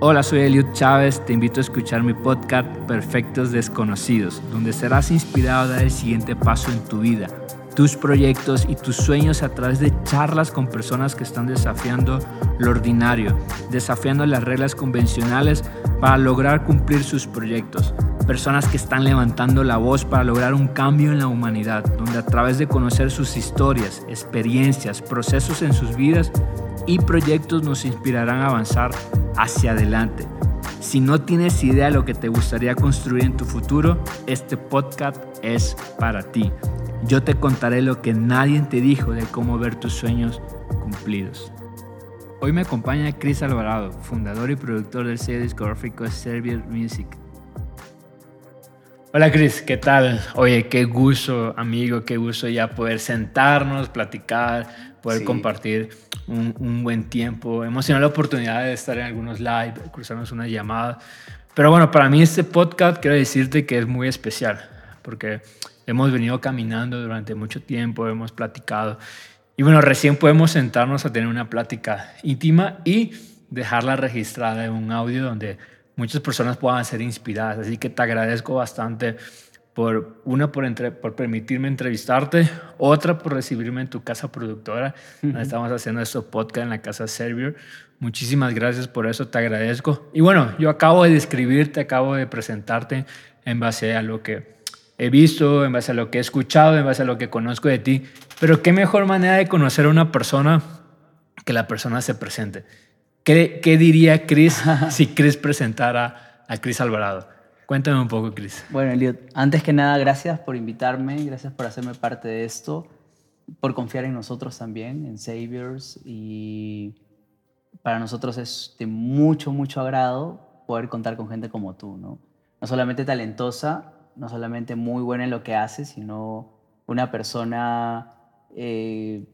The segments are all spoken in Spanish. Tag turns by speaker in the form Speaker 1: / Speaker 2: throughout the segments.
Speaker 1: Hola, soy Eliud Chávez. Te invito a escuchar mi podcast Perfectos Desconocidos, donde serás inspirado a dar el siguiente paso en tu vida, tus proyectos y tus sueños a través de charlas con personas que están desafiando lo ordinario, desafiando las reglas convencionales para lograr cumplir sus proyectos. Personas que están levantando la voz para lograr un cambio en la humanidad, donde a través de conocer sus historias, experiencias, procesos en sus vidas y proyectos nos inspirarán a avanzar hacia adelante. Si no tienes idea de lo que te gustaría construir en tu futuro, este podcast es para ti. Yo te contaré lo que nadie te dijo de cómo ver tus sueños cumplidos. Hoy me acompaña Chris Alvarado, fundador y productor del sello discográfico Serbian Music. Hola Chris, ¿qué tal? Oye, qué gusto, amigo, qué gusto ya poder sentarnos, platicar, poder compartir un, buen tiempo. Hemos tenido la oportunidad de estar en algunos live, cruzarnos una llamada. Pero bueno, para mí este podcast quiero decirte que es muy especial, porque hemos venido caminando durante mucho tiempo, hemos platicado. Y bueno, recién podemos sentarnos a tener una plática íntima y dejarla registrada en un audio donde muchas personas puedan ser inspiradas. Así que te agradezco bastante por una por, por permitirme entrevistarte, otra por recibirme en tu casa productora. Estamos haciendo este podcast en la casa Servier. Muchísimas gracias por eso, te agradezco. Y bueno, yo acabo de describirte, acabo de presentarte en base a lo que he visto, en base a lo que he escuchado, en base a lo que conozco de ti. Pero qué mejor manera de conocer a una persona que la persona se presente. ¿Qué, qué diría Chris si Chris presentara a Chris Alvarado? Cuéntame un poco, Chris.
Speaker 2: Bueno, Eliot, antes que nada, gracias por invitarme, gracias por hacerme parte de esto, por confiar en nosotros también, en Saviors, y para nosotros es de mucho, mucho agrado poder contar con gente como tú, ¿no? No solamente talentosa, no solamente muy buena en lo que hace, sino una persona eh,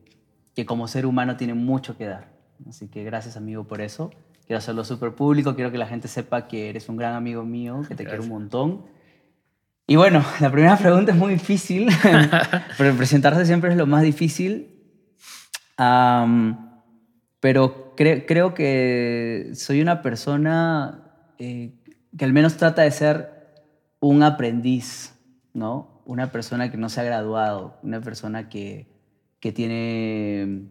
Speaker 2: que como ser humano tiene mucho que dar. Así que gracias, amigo, por eso quiero hacerlo súper público, quiero que la gente sepa que eres un gran amigo mío, que te quiero un montón. Y bueno, la primera pregunta es muy difícil, pero presentarse siempre es lo más difícil. pero creo que soy una persona eh, que al menos trata de ser un aprendiz, ¿no? Una persona que no se ha graduado, una persona que, que tiene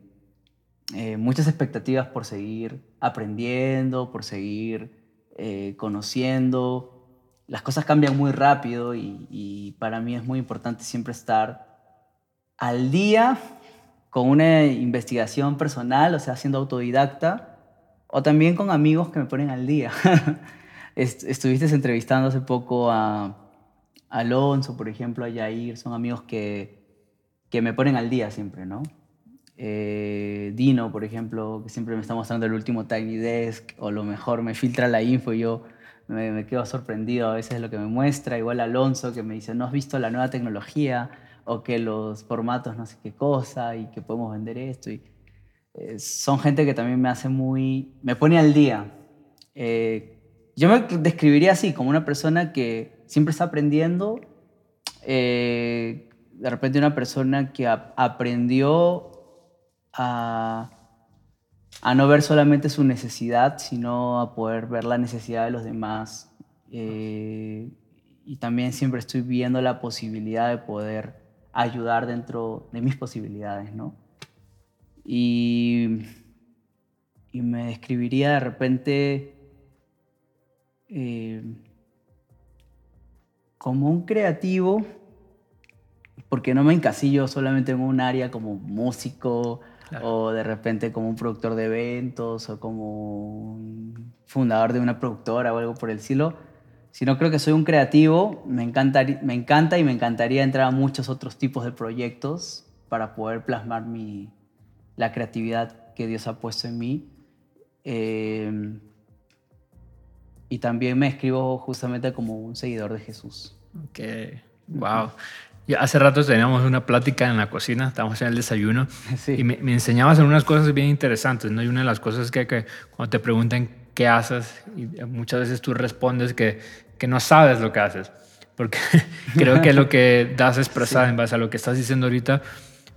Speaker 2: eh, muchas expectativas por seguir aprendiendo, por seguir eh, conociendo. Las cosas cambian muy rápido y, para mí es muy importante siempre estar al día con una investigación personal, o sea, siendo autodidacta, o también con amigos que me ponen al día. Estuviste entrevistando hace poco a Alonso, por ejemplo, a Yair, son amigos que, que me ponen al día siempre, ¿no? Eh, Dino, por ejemplo, que siempre me está mostrando el último Tiny Desk, o lo mejor me filtra la info y yo me, quedo sorprendido a veces de lo que me muestra. Igual Alonso, que me dice, ¿no has visto la nueva tecnología? O que los formatos no sé qué cosa y que podemos vender esto. Y, eh, son gente que también me hace muy... me pone al día. Eh, yo me describiría así, como una persona que siempre está aprendiendo. de repente una persona que aprendió a, no ver solamente su necesidad, sino a poder ver la necesidad de los demás. Eh, y también siempre estoy viendo la posibilidad de poder ayudar dentro de mis posibilidades, ¿no? Y, y me describiría de repente eh, como un creativo, porque no me encasillo solamente en un área como músico o de repente como un productor de eventos o como un fundador de una productora o algo por el estilo, sino creo que soy un creativo, me encanta, me encanta y me encantaría entrar a muchos otros tipos de proyectos para poder plasmar mi, la creatividad que Dios ha puesto en mí. Eh, y también me escribo justamente como un seguidor de Jesús.
Speaker 1: Ok, wow hace rato teníamos una plática en la cocina, estábamos en el desayuno, y me, me, enseñabas unas cosas bien interesantes, ¿no? Y una de las cosas que, que cuando te preguntan qué haces, y muchas veces tú respondes que, que no sabes lo que haces, porque creo que lo que das a expresar en base a lo que estás diciendo ahorita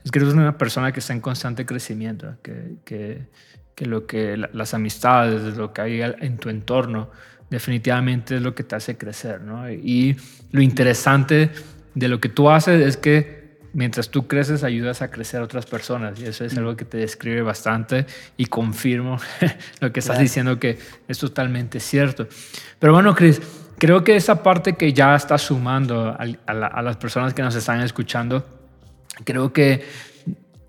Speaker 1: es que eres una persona que está en constante crecimiento, que, que, que lo que las amistades, lo que hay en tu entorno, definitivamente es lo que te hace crecer, ¿no? Y lo interesante de lo que tú haces es que mientras tú creces ayudas a crecer a otras personas y eso es algo que te describe bastante y confirmo lo que estás diciendo que es totalmente cierto. Pero bueno, Chris, creo que esa parte que ya está sumando a, las personas que nos están escuchando, creo que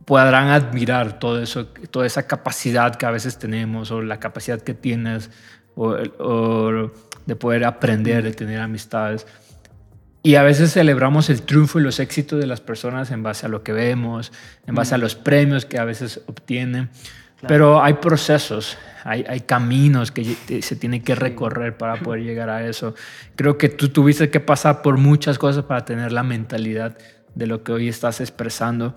Speaker 1: podrán admirar todo eso, toda esa capacidad que a veces tenemos o la capacidad que tienes o de poder aprender, de tener amistades. Y a veces celebramos el triunfo y los éxitos de las personas en base a lo que vemos, en base a los premios que a veces obtienen. Pero hay procesos, hay, hay, caminos que se tienen que recorrer para poder llegar a eso. Creo que tú tuviste que pasar por muchas cosas para tener la mentalidad de lo que hoy estás expresando.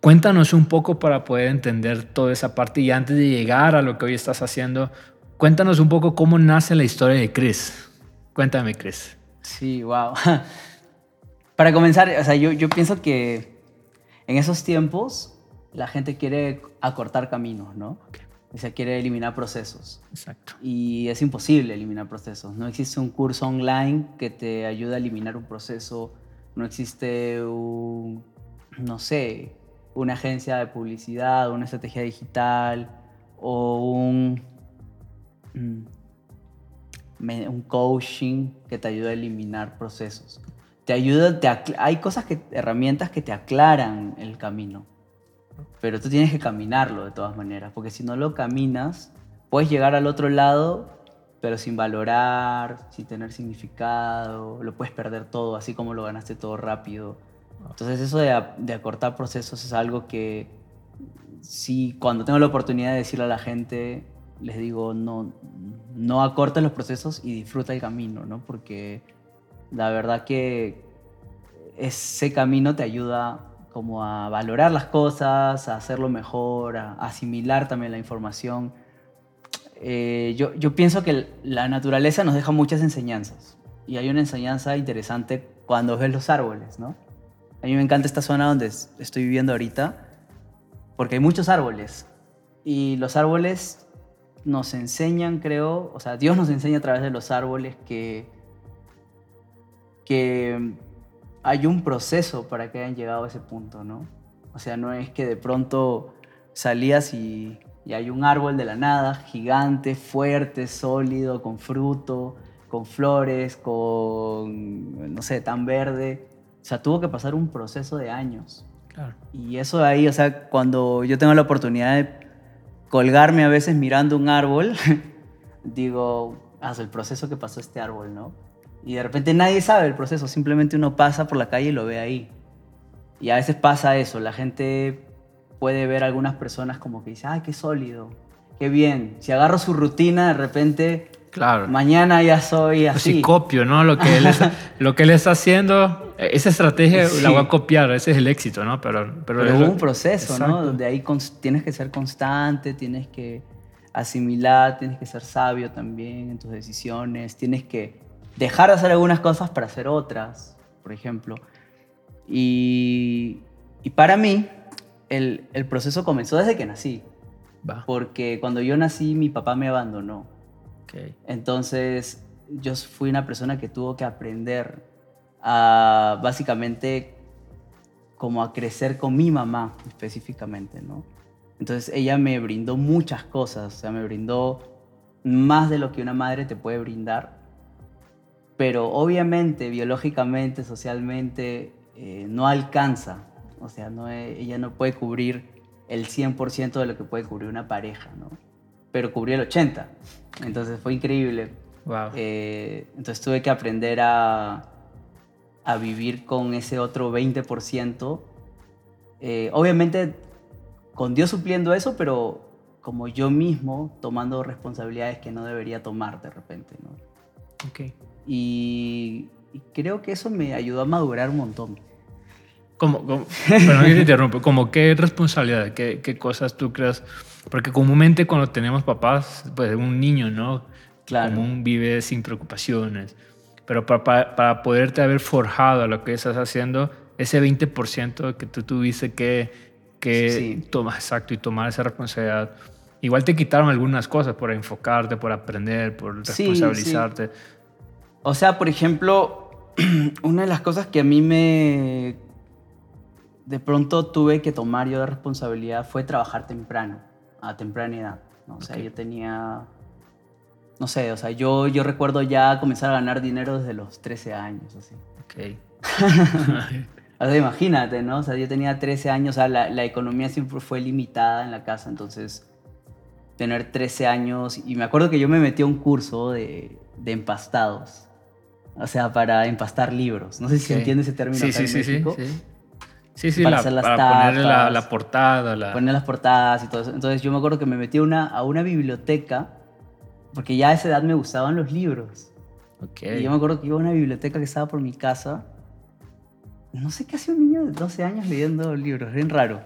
Speaker 1: Cuéntanos un poco para poder entender toda esa parte y antes de llegar a lo que hoy estás haciendo, cuéntanos un poco cómo nace la historia de Chris. Cuéntame, Chris.
Speaker 2: Sí, wow. Para comenzar, o sea, yo, yo pienso que en esos tiempos la gente quiere acortar caminos, ¿no? O sea, quiere eliminar procesos.
Speaker 1: Exacto.
Speaker 2: Y es imposible eliminar procesos. No existe un curso online que te ayude a eliminar un proceso. No existe un, no sé, una agencia de publicidad, una estrategia digital o un, mm, un coaching que te ayuda a eliminar procesos. Te ayuda, hay cosas que, herramientas que te aclaran el camino, pero tú tienes que caminarlo de todas maneras, porque si no lo caminas, puedes llegar al otro lado, pero sin valorar, sin tener significado, lo puedes perder todo, así como lo ganaste todo rápido. Entonces eso de, de acortar procesos es algo que si cuando tengo la oportunidad de decirle a la gente, les digo, no, no acortes los procesos y disfruta el camino, ¿no? Porque la verdad que ese camino te ayuda como a valorar las cosas, a hacerlo mejor, a asimilar también la información. Eh, yo, yo pienso que la naturaleza nos deja muchas enseñanzas y hay una enseñanza interesante cuando ves los árboles, ¿no? A mí me encanta esta zona donde estoy viviendo ahorita porque hay muchos árboles y los árboles nos enseñan, creo, o sea, Dios nos enseña a través de los árboles que, que hay un proceso para que hayan llegado a ese punto, ¿no? O sea, no es que de pronto salías y, y hay un árbol de la nada, gigante, fuerte, sólido, con fruto, con flores, con, no sé, tan verde. O sea, tuvo que pasar un proceso de años.
Speaker 1: Claro.
Speaker 2: Y eso de ahí, o sea, cuando yo tengo la oportunidad de colgarme a veces mirando un árbol, digo, haz el proceso que pasó este árbol, ¿no? Y de repente nadie sabe el proceso, simplemente uno pasa por la calle y lo ve ahí. Y a veces pasa eso, la gente puede ver a algunas personas como que dice, ay, qué sólido, qué bien. Si agarro su rutina, de repente
Speaker 1: Claro.
Speaker 2: Mañana ya soy así.
Speaker 1: Si copio, ¿no? Lo que él está, lo que él está haciendo, esa estrategia la voy a copiar, ese es el éxito, ¿no? Pero,
Speaker 2: pero, es un proceso, ¿no? Donde ahí tienes que ser constante, tienes que asimilar, tienes que ser sabio también en tus decisiones, tienes que dejar de hacer algunas cosas para hacer otras, por ejemplo. Y, y para mí, el, el, proceso comenzó desde que nací.
Speaker 1: Va.
Speaker 2: Porque cuando yo nací, mi papá me abandonó. Entonces, yo fui una persona que tuvo que aprender a básicamente como a crecer con mi mamá específicamente, ¿no? Entonces ella me brindó muchas cosas, o sea, me brindó más de lo que una madre te puede brindar, pero obviamente, biológicamente, socialmente, eh, no alcanza, o sea, ella no puede cubrir el 100% de lo que puede cubrir una pareja, ¿no? Pero cubrió el 80%. Entonces fue increíble.
Speaker 1: Wow.
Speaker 2: Eh, entonces tuve que aprender a, a, vivir con ese otro 20%. Eh, obviamente con Dios supliendo eso, pero como yo mismo tomando responsabilidades que no debería tomar de repente. ¿no?
Speaker 1: Okay.
Speaker 2: Y, y, creo que eso me ayudó a madurar un montón.
Speaker 1: Como, como, pero te interrumpo, como qué responsabilidad, qué, qué cosas tú creas porque comúnmente cuando tenemos papás, pues un niño, ¿no?
Speaker 2: Claro.
Speaker 1: Común vive sin preocupaciones. Pero para, para poderte haber forjado lo que estás haciendo, ese 20% que tú tuviste que, que
Speaker 2: sí.
Speaker 1: tomar, exacto, y tomar esa responsabilidad. igual te quitaron algunas cosas por enfocarte, por aprender, por responsabilizarte.
Speaker 2: O sea, por ejemplo, una de las cosas que a mí me de pronto tuve que tomar yo de responsabilidad fue trabajar temprano, a temprana edad. O sea, yo tenía, no sé, o sea, yo, yo recuerdo ya comenzar a ganar dinero desde los 13 años, así.
Speaker 1: Ok.
Speaker 2: o sea, imagínate, ¿no? O sea, yo tenía 13 años, o sea, la, la economía siempre fue limitada en la casa, entonces tener 13 años, y me acuerdo que yo me metí a un curso de, de empastados, o sea, para empastar libros. No sé si se entiende ese término
Speaker 1: sí,
Speaker 2: acá
Speaker 1: sí,
Speaker 2: en
Speaker 1: sí,
Speaker 2: México.
Speaker 1: Sí, sí. Sí, sí,
Speaker 2: para
Speaker 1: la,
Speaker 2: hacer las
Speaker 1: para ponerle la,
Speaker 2: tapas,
Speaker 1: la portada. La...
Speaker 2: Poner las portadas y todo eso. Entonces yo me acuerdo que me metí a una, a una biblioteca, porque ya a esa edad me gustaban los libros.
Speaker 1: Okay.
Speaker 2: Y yo me acuerdo que iba a una biblioteca que estaba por mi casa. No sé qué hacía un niño de 12 años leyendo libros, bien raro.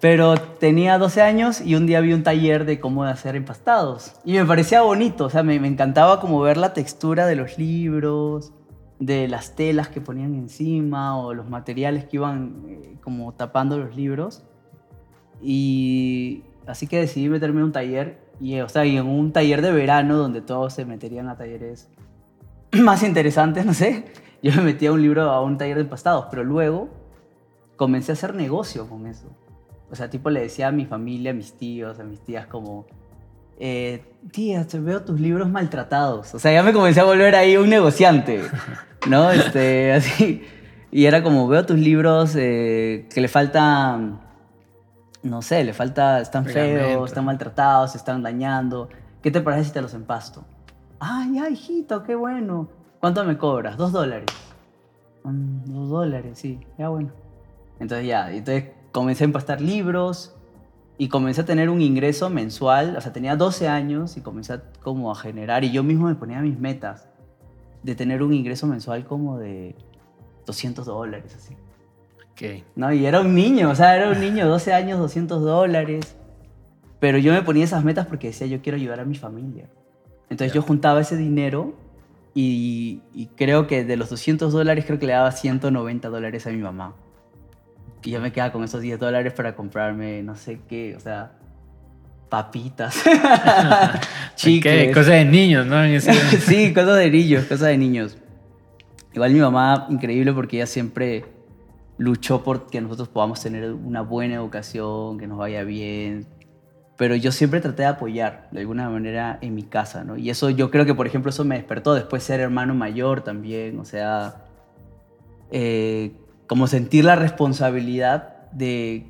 Speaker 2: Pero tenía 12 años y un día vi un taller de cómo hacer empastados. Y me parecía bonito, o sea, me, me encantaba como ver la textura de los libros, de las telas que ponían encima o los materiales que iban eh, como tapando los libros. Y así que decidí meterme en un taller, y, o sea, y en un taller de verano donde todos se meterían a talleres más interesantes, no sé. Yo me metí un libro, a un taller de empastados, pero luego comencé a hacer negocio con eso. O sea, tipo le decía a mi familia, a mis tíos, a mis tías como, eh, tía, te veo tus libros maltratados. O sea, ya me comencé a volver ahí un negociante, ¿no? Este, así. Y era como, veo tus libros eh, que le faltan, no sé, le falta, están feos, están maltratados, se están dañando. ¿Qué te parece si te los empasto? Ay, ay, hijito, qué bueno. ¿Cuánto me cobras? Dos dólares. "Mm, dos dólares, sí, ya bueno. Entonces ya, entonces comencé a empastar libros y comencé a tener un ingreso mensual, o sea, tenía 12 años y comencé a, como a generar, y yo mismo me ponía mis metas de tener un ingreso mensual como de 200 dólares, así.
Speaker 1: Ok.
Speaker 2: ¿no? Y era un niño, o sea, era un niño, 12 años, 200 dólares. Pero yo me ponía esas metas porque decía, yo quiero ayudar a mi familia. Entonces
Speaker 1: Ya.
Speaker 2: yo juntaba ese dinero y, y creo que de los 200 dólares, creo que le daba 190 dólares a mi mamá. Y yo me quedaba con esos 10 dólares para comprarme no sé qué, o sea, papitas, chicles.
Speaker 1: Ok, Cosa de niños, ¿no?
Speaker 2: Sí, cosas de niños, cosas de niños. Igual mi mamá, increíble porque ella siempre luchó por que nosotros podamos tener una buena educación, que nos vaya bien. Pero yo siempre traté de apoyar de alguna manera en mi casa, ¿no? Y eso yo creo que, por ejemplo, eso me despertó después ser hermano mayor también, o sea, eh, como sentir la responsabilidad de,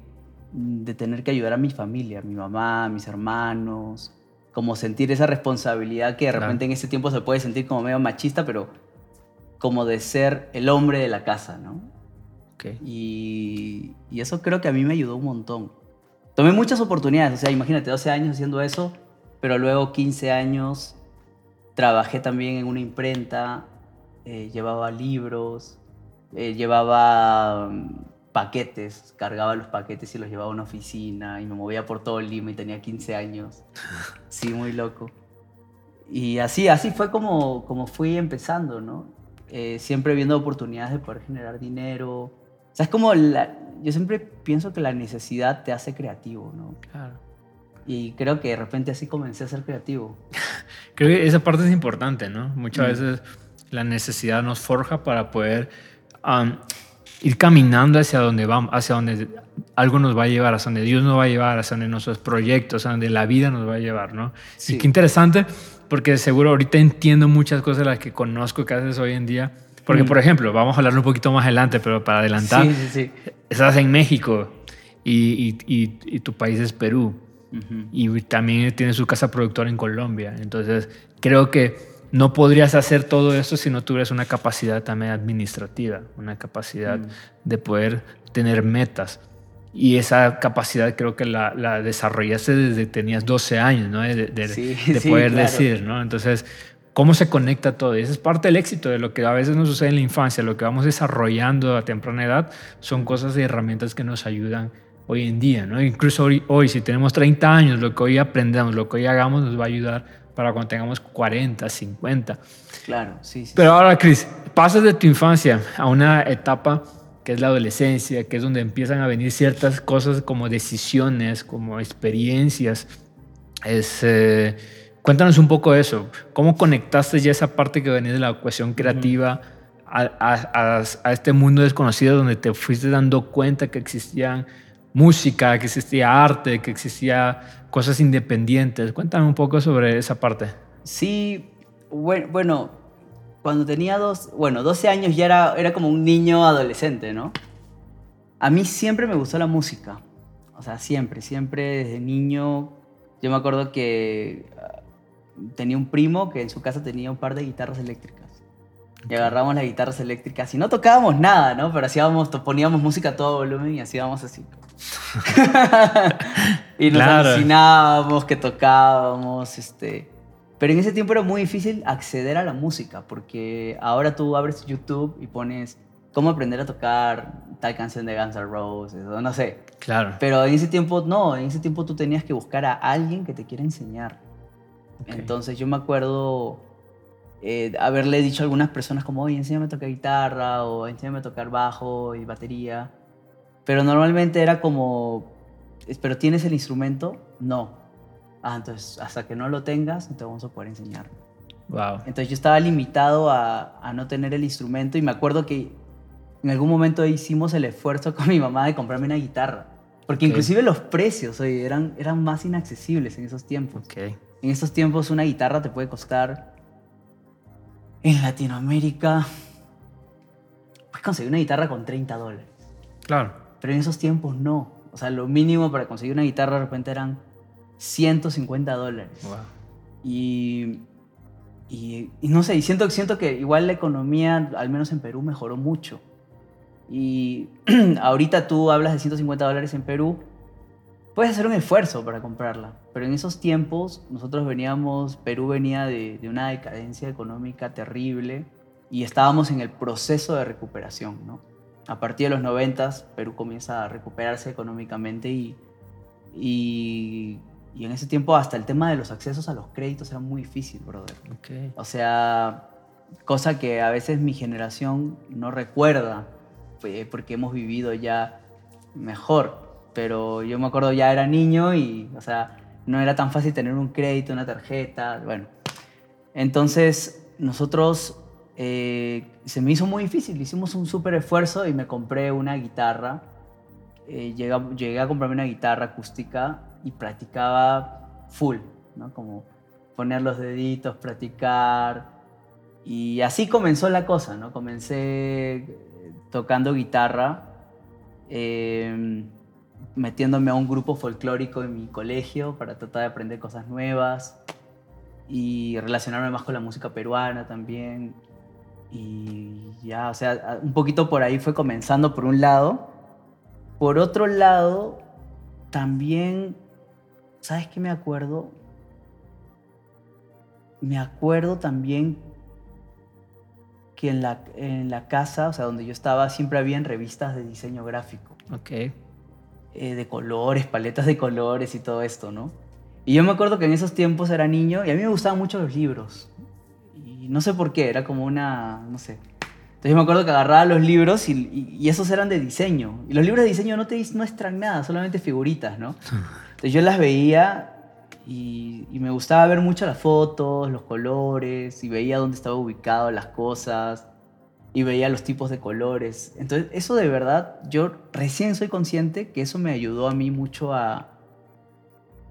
Speaker 2: de tener que ayudar a mi familia, a mi mamá, a mis hermanos, como sentir esa responsabilidad que de
Speaker 1: Claro.
Speaker 2: repente en ese tiempo se puede sentir como medio machista, pero como de ser el hombre de la casa, ¿no?
Speaker 1: Ok.
Speaker 2: Y, y eso creo que a mí me ayudó un montón. Tomé muchas oportunidades, o sea, imagínate, 12 años haciendo eso, pero luego 15 años trabajé también en una imprenta, eh, llevaba libros, eh, llevaba mm, paquetes, cargaba los paquetes y los llevaba a una oficina y me movía por todo Lima y tenía 15 años. Sí, muy loco. Y así, así fue como, como fui empezando, ¿no? Eh, siempre viendo oportunidades de poder generar dinero. O sea, es como la, yo siempre pienso que la necesidad te hace creativo, ¿no?
Speaker 1: Claro.
Speaker 2: Y creo que de repente así comencé a ser creativo.
Speaker 1: Creo que esa parte es importante, ¿no? Muchas
Speaker 2: Mm.
Speaker 1: veces la necesidad nos forja para poder am, ir caminando hacia donde vamos, hacia donde algo nos va a llevar, hacia donde Dios nos va a llevar, hacia donde nuestros proyectos, hacia donde la vida nos va a llevar, ¿no?
Speaker 2: Sí.
Speaker 1: Y qué interesante, porque seguro ahorita entiendo muchas cosas de las que conozco que haces hoy en día. Porque,
Speaker 2: Mm.
Speaker 1: por ejemplo, vamos a hablar un poquito más adelante, pero para adelantar,
Speaker 2: Sí, sí,
Speaker 1: estás en México y, y- y- y tu país es Perú
Speaker 2: Ujú.
Speaker 1: y también tiene su casa productora en Colombia. Entonces, creo que no podrías hacer todo eso si no tuvieras una capacidad también administrativa, una capacidad
Speaker 2: Mm.
Speaker 1: de poder tener metas. Y esa capacidad creo que la, la desarrollaste desde que tenías 12 años, ¿no? De, de-
Speaker 2: Sí,
Speaker 1: de
Speaker 2: sí,
Speaker 1: poder
Speaker 2: claro.
Speaker 1: decir, ¿no? Entonces, ¿cómo se conecta todo? Y esa es parte del éxito de lo que a veces nos sucede en la infancia, lo que vamos desarrollando a temprana edad, son cosas y herramientas que nos ayudan hoy en día, ¿no? Incluso hoy, hoy, si tenemos 30 años, lo que hoy aprendamos, lo que hoy hagamos nos va a ayudar para cuando tengamos 40, 50.
Speaker 2: Claro, sí, sí.
Speaker 1: Pero ahora, Cris, pasas de tu infancia a una etapa que es la adolescencia, que es donde empiezan a venir ciertas cosas como decisiones, como experiencias. Es, eh, cuéntanos un poco eso. ¿Cómo conectaste ya esa parte que venía de la ecuación creativa a, a, este mundo desconocido donde te fuiste dando cuenta que existían música, que existía arte, que existía cosas independientes? Cuéntame un poco sobre esa parte.
Speaker 2: Sí, bueno, cuando tenía dos, bueno, 12 años ya era, era como un niño adolescente, ¿no? A mí siempre me gustó la música. O sea, siempre, siempre desde niño. Yo me acuerdo que ah, tenía un primo que en su casa tenía un par de guitarras eléctricas. Y agarramos las guitarras eléctricas y no tocábamos nada, ¿no? Pero hacíamos, poníamos música a todo volumen y hacíamos así. y nos alucinábamos que tocábamos, este pero en ese tiempo era muy difícil acceder a la música, porque ahora tú abres YouTube y pones cómo aprender a tocar tal canción de Guns N' Roses, o no sé.
Speaker 1: Claro.
Speaker 2: Pero en ese tiempo, no, en ese tiempo tú tenías que buscar a alguien que te quiera enseñar. Entonces yo me acuerdo eh, haberle dicho a algunas personas como, oye, enséñame a tocar guitarra o enséñame a tocar bajo y batería. Pero normalmente era como, ¿pero tienes el instrumento? No. Ah, entonces hasta que no lo tengas, no te vamos a poder enseñar.
Speaker 1: Wow.
Speaker 2: Entonces yo estaba limitado a, a, no tener el instrumento y me acuerdo que en algún momento hicimos el esfuerzo con mi mamá de comprarme una guitarra. Porque inclusive los precios oye, eran, eran más inaccesibles en esos tiempos.
Speaker 1: Okay.
Speaker 2: En esos tiempos una guitarra te puede costar en Latinoamérica, puedes conseguir una guitarra con 30 dólares.
Speaker 1: Claro.
Speaker 2: Pero en esos tiempos no. O sea, lo mínimo para conseguir una guitarra de repente eran 150 dólares. Y, y, no sé, y siento, siento que igual la economía, al menos en Perú, mejoró mucho. Y ahorita tú hablas de 150 dólares en Perú, puedes hacer un esfuerzo para comprarla. Pero en esos tiempos nosotros veníamos, Perú venía de, de una decadencia económica terrible y estábamos en el proceso de recuperación, ¿no? A partir de los 90 Perú comienza a recuperarse económicamente y, y y en ese tiempo hasta el tema de los accesos a los créditos era muy difícil, brother.
Speaker 1: Okay.
Speaker 2: O sea, cosa que a veces mi generación no recuerda, porque hemos vivido ya mejor. Pero yo me acuerdo ya era niño y, o sea, no era tan fácil tener un crédito, una tarjeta, bueno. Entonces, nosotros, eh, se me hizo muy difícil, hicimos un súper esfuerzo y me compré una guitarra. Eh, llegué, a comprarme una guitarra acústica y practicaba full, ¿no? Como poner los deditos, practicar. Y así comenzó la cosa, ¿no? Comencé eh, tocando guitarra, em, metiéndome a un grupo folclórico en mi colegio para tratar de aprender cosas nuevas y relacionarme más con la música peruana también. Y ya, o sea, un poquito por ahí fue comenzando por un lado. Por otro lado, también ¿Sabes qué me acuerdo? Me acuerdo también que en la, en la casa, o sea, donde yo estaba, siempre habían revistas de diseño gráfico.
Speaker 1: Ok.
Speaker 2: Eh, de colores, paletas de colores y todo esto, ¿no? Y yo me acuerdo que en esos tiempos era niño y a mí me gustaban mucho los libros. Y no sé por qué, era como una, no sé. Entonces yo me acuerdo que agarraba los libros y, y, esos eran de diseño. Y los libros de diseño no te muestran nada, solamente figuritas, ¿no? Entonces yo las veía y, me gustaba ver mucho las fotos, los colores, y veía dónde estaba ubicado las cosas, y veía los tipos de colores. Entonces eso de verdad, yo recién soy consciente que eso me ayudó a mí mucho a,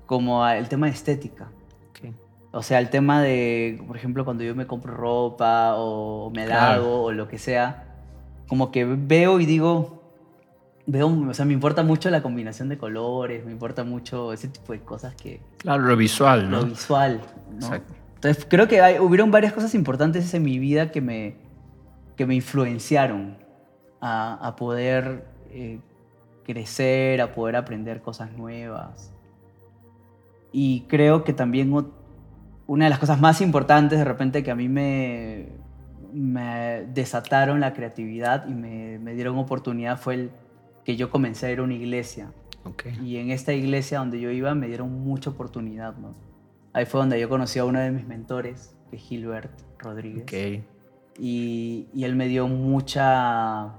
Speaker 2: como el tema de estética. O sea, el tema de, por ejemplo, cuando yo me compro ropa o me la o lo que sea, como que veo y digo, veo, o sea, me importa mucho la combinación de colores, me importa mucho ese tipo de cosas que...
Speaker 1: Claro, lo visual, ¿no?
Speaker 2: Lo visual, ¿no? Exacto. Entonces, creo que hay, hubieron varias cosas importantes en mi vida que me, que me influenciaron a, a poder eh, crecer, a poder aprender cosas nuevas. Y creo que también una de las cosas más importantes de repente que a mí me, me desataron la creatividad y me, me dieron oportunidad fue el que yo comencé a ir a una iglesia. Y en esta iglesia donde yo iba me dieron mucha oportunidad, ¿no? Ahí fue donde yo conocí a uno de mis mentores, que es Gilbert Rodríguez. Y, y, él me dio mucha,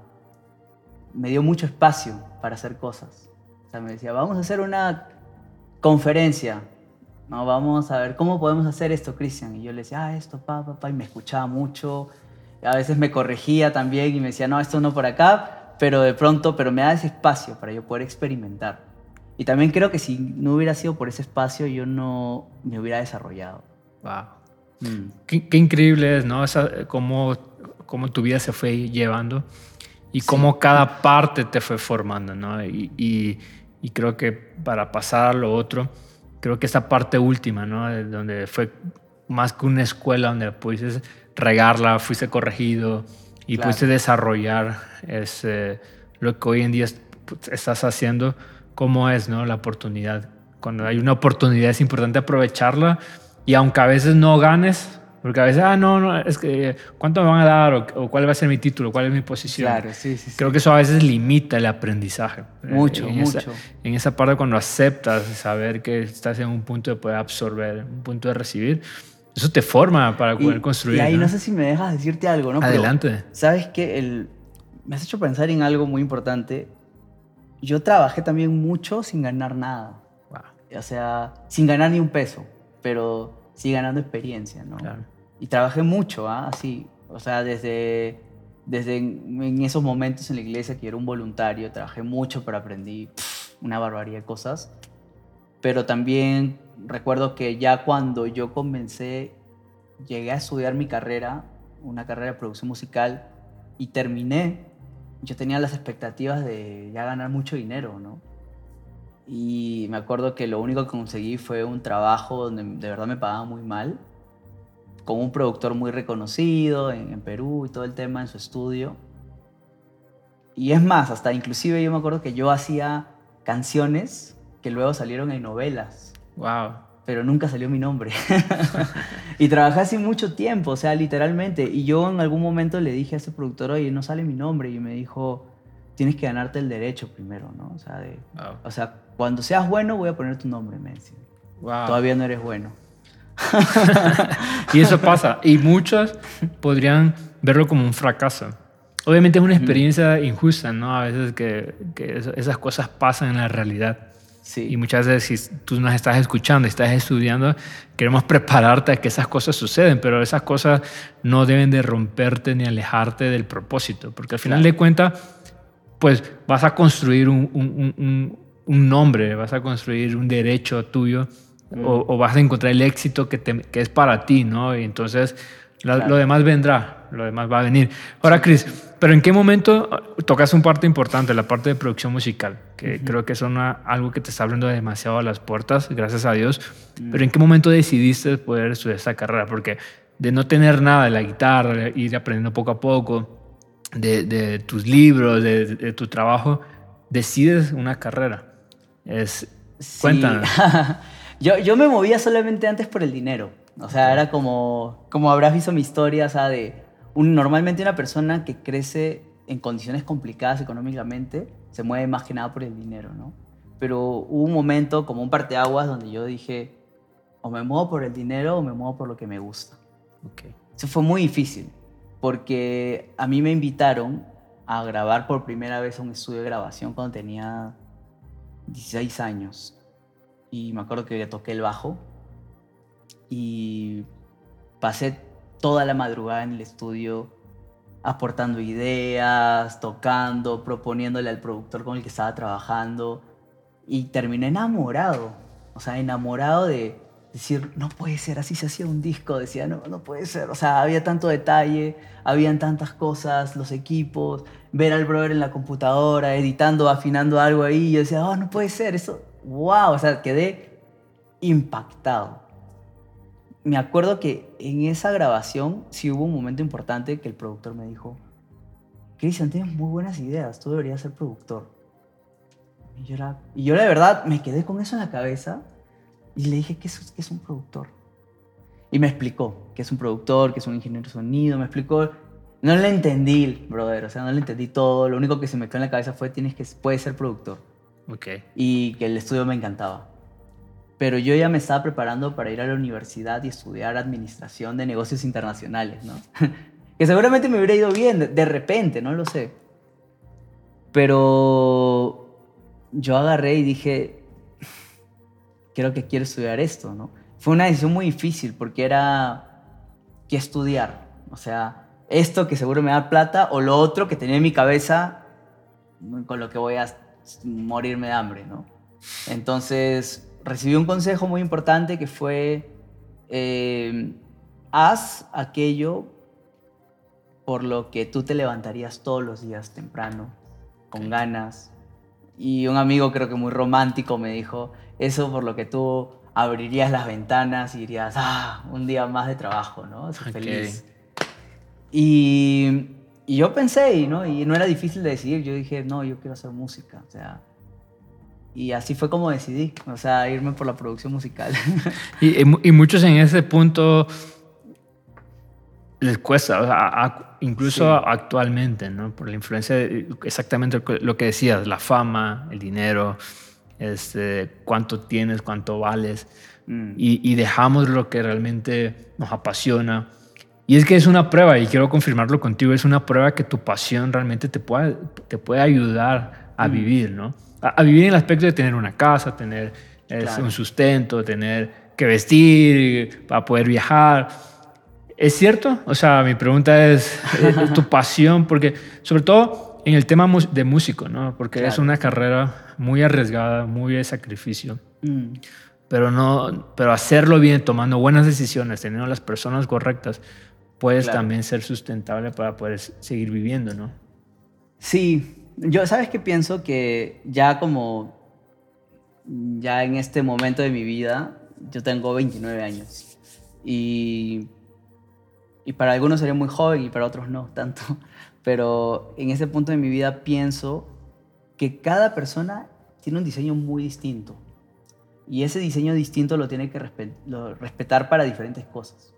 Speaker 2: me dio mucho espacio para hacer cosas. O sea, me decía, vamos a hacer una conferencia. No, vamos a ver cómo podemos hacer esto, Cristian. Y yo le decía, ah, esto, pa, pa, pa, y me escuchaba mucho. A veces me corregía también y me decía, no, esto no por acá, pero de pronto, pero me da ese espacio para yo poder experimentar. Y también creo que si no hubiera sido por ese espacio, yo no me hubiera desarrollado.
Speaker 1: Wow. Mm. Qué, increíble es, ¿no? Esa, cómo, cómo tu vida se fue llevando y cómo cada parte te fue formando, ¿no? Y, y, y, creo que para pasar a lo otro, creo que esa parte última, ¿no? Donde fue más que una escuela donde pudiste regarla, fuiste corregido y pudiste desarrollar ese, lo que hoy en día estás haciendo, cómo es, ¿no? La oportunidad. Cuando hay una oportunidad es importante aprovecharla y aunque a veces no ganes, porque a veces, ah, no, no, es que, ¿cuánto me van a dar? O, cuál va a ser mi título? ¿Cuál es mi posición?
Speaker 2: Claro, sí, sí.
Speaker 1: Creo que eso a veces limita el aprendizaje.
Speaker 2: Mucho,
Speaker 1: en
Speaker 2: mucho.
Speaker 1: Esa, en esa parte cuando aceptas, saber que estás en un punto de poder absorber, un punto de recibir, eso te forma para poder construir.
Speaker 2: Y ahí ¿no? sé si me dejas decirte algo, ¿no?
Speaker 1: Adelante.
Speaker 2: ¿Sabes qué? El, me has hecho pensar en algo muy importante. Yo trabajé también mucho sin ganar nada. Wow. O sea, sin ganar ni un peso, pero sí ganando experiencia, ¿no?
Speaker 1: Claro.
Speaker 2: Y trabajé mucho, ¿ah? Así, o sea, desde, desde en, esos momentos en la iglesia que era un voluntario, trabajé mucho, pero aprendí una barbaridad de cosas. Pero también recuerdo que ya cuando yo comencé, llegué a estudiar mi carrera, una carrera de producción musical, y terminé, yo tenía las expectativas de ya ganar mucho dinero, ¿no? Y me acuerdo que lo único que conseguí fue un trabajo donde de verdad me pagaba muy mal, con un productor muy reconocido en, en Perú y todo el tema en su estudio. Y es más, hasta inclusive yo me acuerdo que yo hacía canciones que luego salieron en novelas.
Speaker 1: Wow.
Speaker 2: Pero nunca salió mi nombre. y trabajé así mucho tiempo, o sea, literalmente. Y yo en algún momento le dije a ese productor, oye, no sale mi nombre. Y me dijo, tienes que ganarte el derecho primero, ¿no? O sea, de,
Speaker 1: wow.
Speaker 2: o sea cuando seas bueno voy a poner tu nombre, me decía.
Speaker 1: Wow.
Speaker 2: Todavía no eres bueno.
Speaker 1: y eso pasa. Y muchos podrían verlo como un fracaso. Obviamente es una experiencia mm. injusta, ¿no? A veces que, que, esas cosas pasan en la realidad.
Speaker 2: Sí.
Speaker 1: Y muchas veces si tú nos estás escuchando, estás estudiando, queremos prepararte a que esas cosas suceden, pero esas cosas no deben de romperte ni alejarte del propósito, porque al final
Speaker 2: Claro.
Speaker 1: de cuentas, pues vas a construir un, un, un, un nombre, vas a construir un derecho tuyo
Speaker 2: Mm.
Speaker 1: o, o, vas a encontrar el éxito que, te, que es para ti, ¿no? Y entonces la,
Speaker 2: Claro.
Speaker 1: lo demás vendrá, lo demás va a venir. Ahora, Chris, ¿pero en qué momento tocas un parte importante, la parte de producción musical? Que creo que es una, algo que te está abriendo demasiado a las puertas, gracias a Dios.
Speaker 2: Mm.
Speaker 1: Pero ¿en qué momento decidiste poder estudiar esta carrera? Porque de no tener nada de la guitarra, ir aprendiendo poco a poco, de, de tus libros, de, de tu trabajo, decides una carrera. Es,
Speaker 2: Sí.
Speaker 1: Cuéntanos.
Speaker 2: yo, yo me movía solamente antes por el dinero. O sea, era como, como habrás visto mi historia, o sea, de un, normalmente una persona que crece en condiciones complicadas económicamente se mueve más que nada por el dinero, ¿no? Pero hubo un momento, como un parteaguas, donde yo dije, o me muevo por el dinero o me muevo por lo que me gusta.
Speaker 1: Okay.
Speaker 2: Eso fue muy difícil, porque a mí me invitaron a grabar por primera vez a un estudio de grabación cuando tenía 16 años. Y me acuerdo que toqué el bajo y pasé toda la madrugada en el estudio aportando ideas, tocando, proponiéndole al productor con el que estaba trabajando y terminé enamorado, o sea, enamorado de decir, no puede ser, así se hacía un disco, decía, no, no puede ser, o sea, había tanto detalle, habían tantas cosas, los equipos, ver al brother en la computadora, editando, afinando algo ahí, yo decía, oh, no puede ser, eso, wow, o sea, quedé impactado. Me acuerdo que en esa grabación sí hubo un momento importante que el productor me dijo, Cristian, tienes muy buenas ideas, tú deberías ser productor. Y yo, era, y yo la verdad me quedé con eso en la cabeza y le dije, ¿qué es, qué es un productor? Y me explicó que es un productor, que es un ingeniero de sonido, me explicó. No le entendí, brother, o sea, no le entendí todo. Lo único que se me quedó en la cabeza fue, tienes que, puedes ser productor.
Speaker 1: Ok.
Speaker 2: Y que el estudio me encantaba. Pero yo ya me estaba preparando para ir a la universidad y estudiar administración de negocios internacionales, ¿no? que seguramente me hubiera ido bien, de repente, no lo sé. Pero yo agarré y dije, creo que quiero estudiar esto, ¿no? Fue una decisión muy difícil porque era, ¿qué estudiar? O sea, esto que seguro me da plata o lo otro que tenía en mi cabeza con lo que voy a morirme de hambre, ¿no? Entonces recibí un consejo muy importante que fue, eh, haz aquello por lo que tú te levantarías todos los días temprano, con ganas. Y un amigo creo que muy romántico me dijo, eso por lo que tú abrirías las ventanas y dirías, ah, un día más de trabajo, ¿no? Soy feliz. Y, y, yo pensé, ¿no? Y no era difícil de decidir, yo dije, no, yo quiero hacer música, o sea... Y así fue como decidí, o sea, irme por la producción musical.
Speaker 1: y, y muchos en ese punto les cuesta, incluso actualmente, ¿no? Por la influencia, de exactamente lo que decías, la fama, el dinero, este, cuánto tienes, cuánto vales, mm. y, dejamos lo que realmente nos apasiona. Y es que es una prueba, y quiero confirmarlo contigo, es una prueba que tu pasión realmente te puede, te puede ayudar a mm. vivir, ¿no? A, vivir en el aspecto de tener una casa, tener un sustento, tener que vestir, para poder viajar ¿Es cierto? O sea, mi pregunta es, tu pasión, porque sobre todo en el tema de músico, ¿no? Porque es una carrera muy arriesgada, muy de sacrificio. Mm. Pero, no, pero hacerlo bien, tomando buenas decisiones, teniendo las personas correctas, puedes también ser sustentable para poder seguir viviendo, ¿no?
Speaker 2: Sí, yo, ¿sabes qué pienso? Que ya como, ya en este momento de mi vida, yo tengo 29 años y y para algunos sería muy joven y para otros no tanto. Pero en ese punto de mi vida pienso que cada persona tiene un diseño muy distinto. Y ese diseño distinto lo tiene que respetar para diferentes cosas.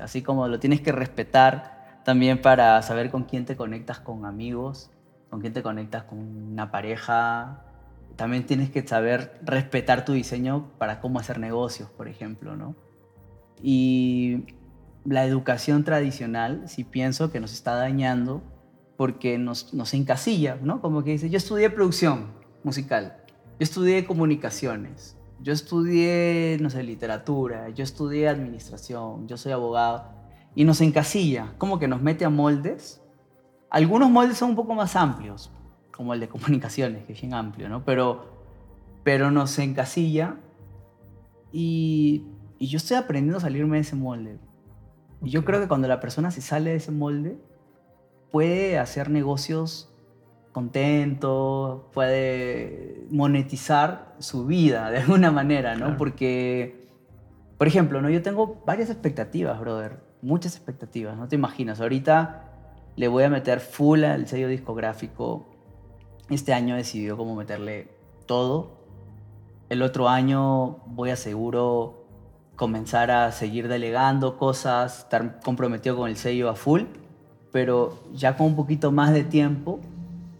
Speaker 2: Así como lo tienes que respetar también para saber con quién te conectas con amigos, con quién te conectas con una pareja, también tienes que saber respetar tu diseño para cómo hacer negocios, por ejemplo, ¿no? Y la educación tradicional, si pienso que nos está dañando porque nos, nos encasilla, ¿no? Como que dice, yo estudié producción musical, yo estudié comunicaciones, yo estudié, no sé, literatura, yo estudié administración, yo soy abogado, y nos encasilla, como que nos mete a moldes. Algunos moldes son un poco más amplios, como el de comunicaciones, que es bien amplio, ¿no? Pero, pero nos encasilla y, y yo estoy aprendiendo a salirme de ese molde yo creo que cuando la persona se sale de ese molde, puede hacer negocios contento, puede monetizar su vida de alguna manera, ¿no? Porque, por ejemplo, ¿no? yo tengo varias expectativas, brother, muchas expectativas, no te imaginas. Ahorita le voy a meter full al sello discográfico. Este año decidió cómo meterle todo. El otro año voy a seguro comenzar a seguir delegando cosas, estar comprometido con el sello a full, pero ya con un poquito más de tiempo,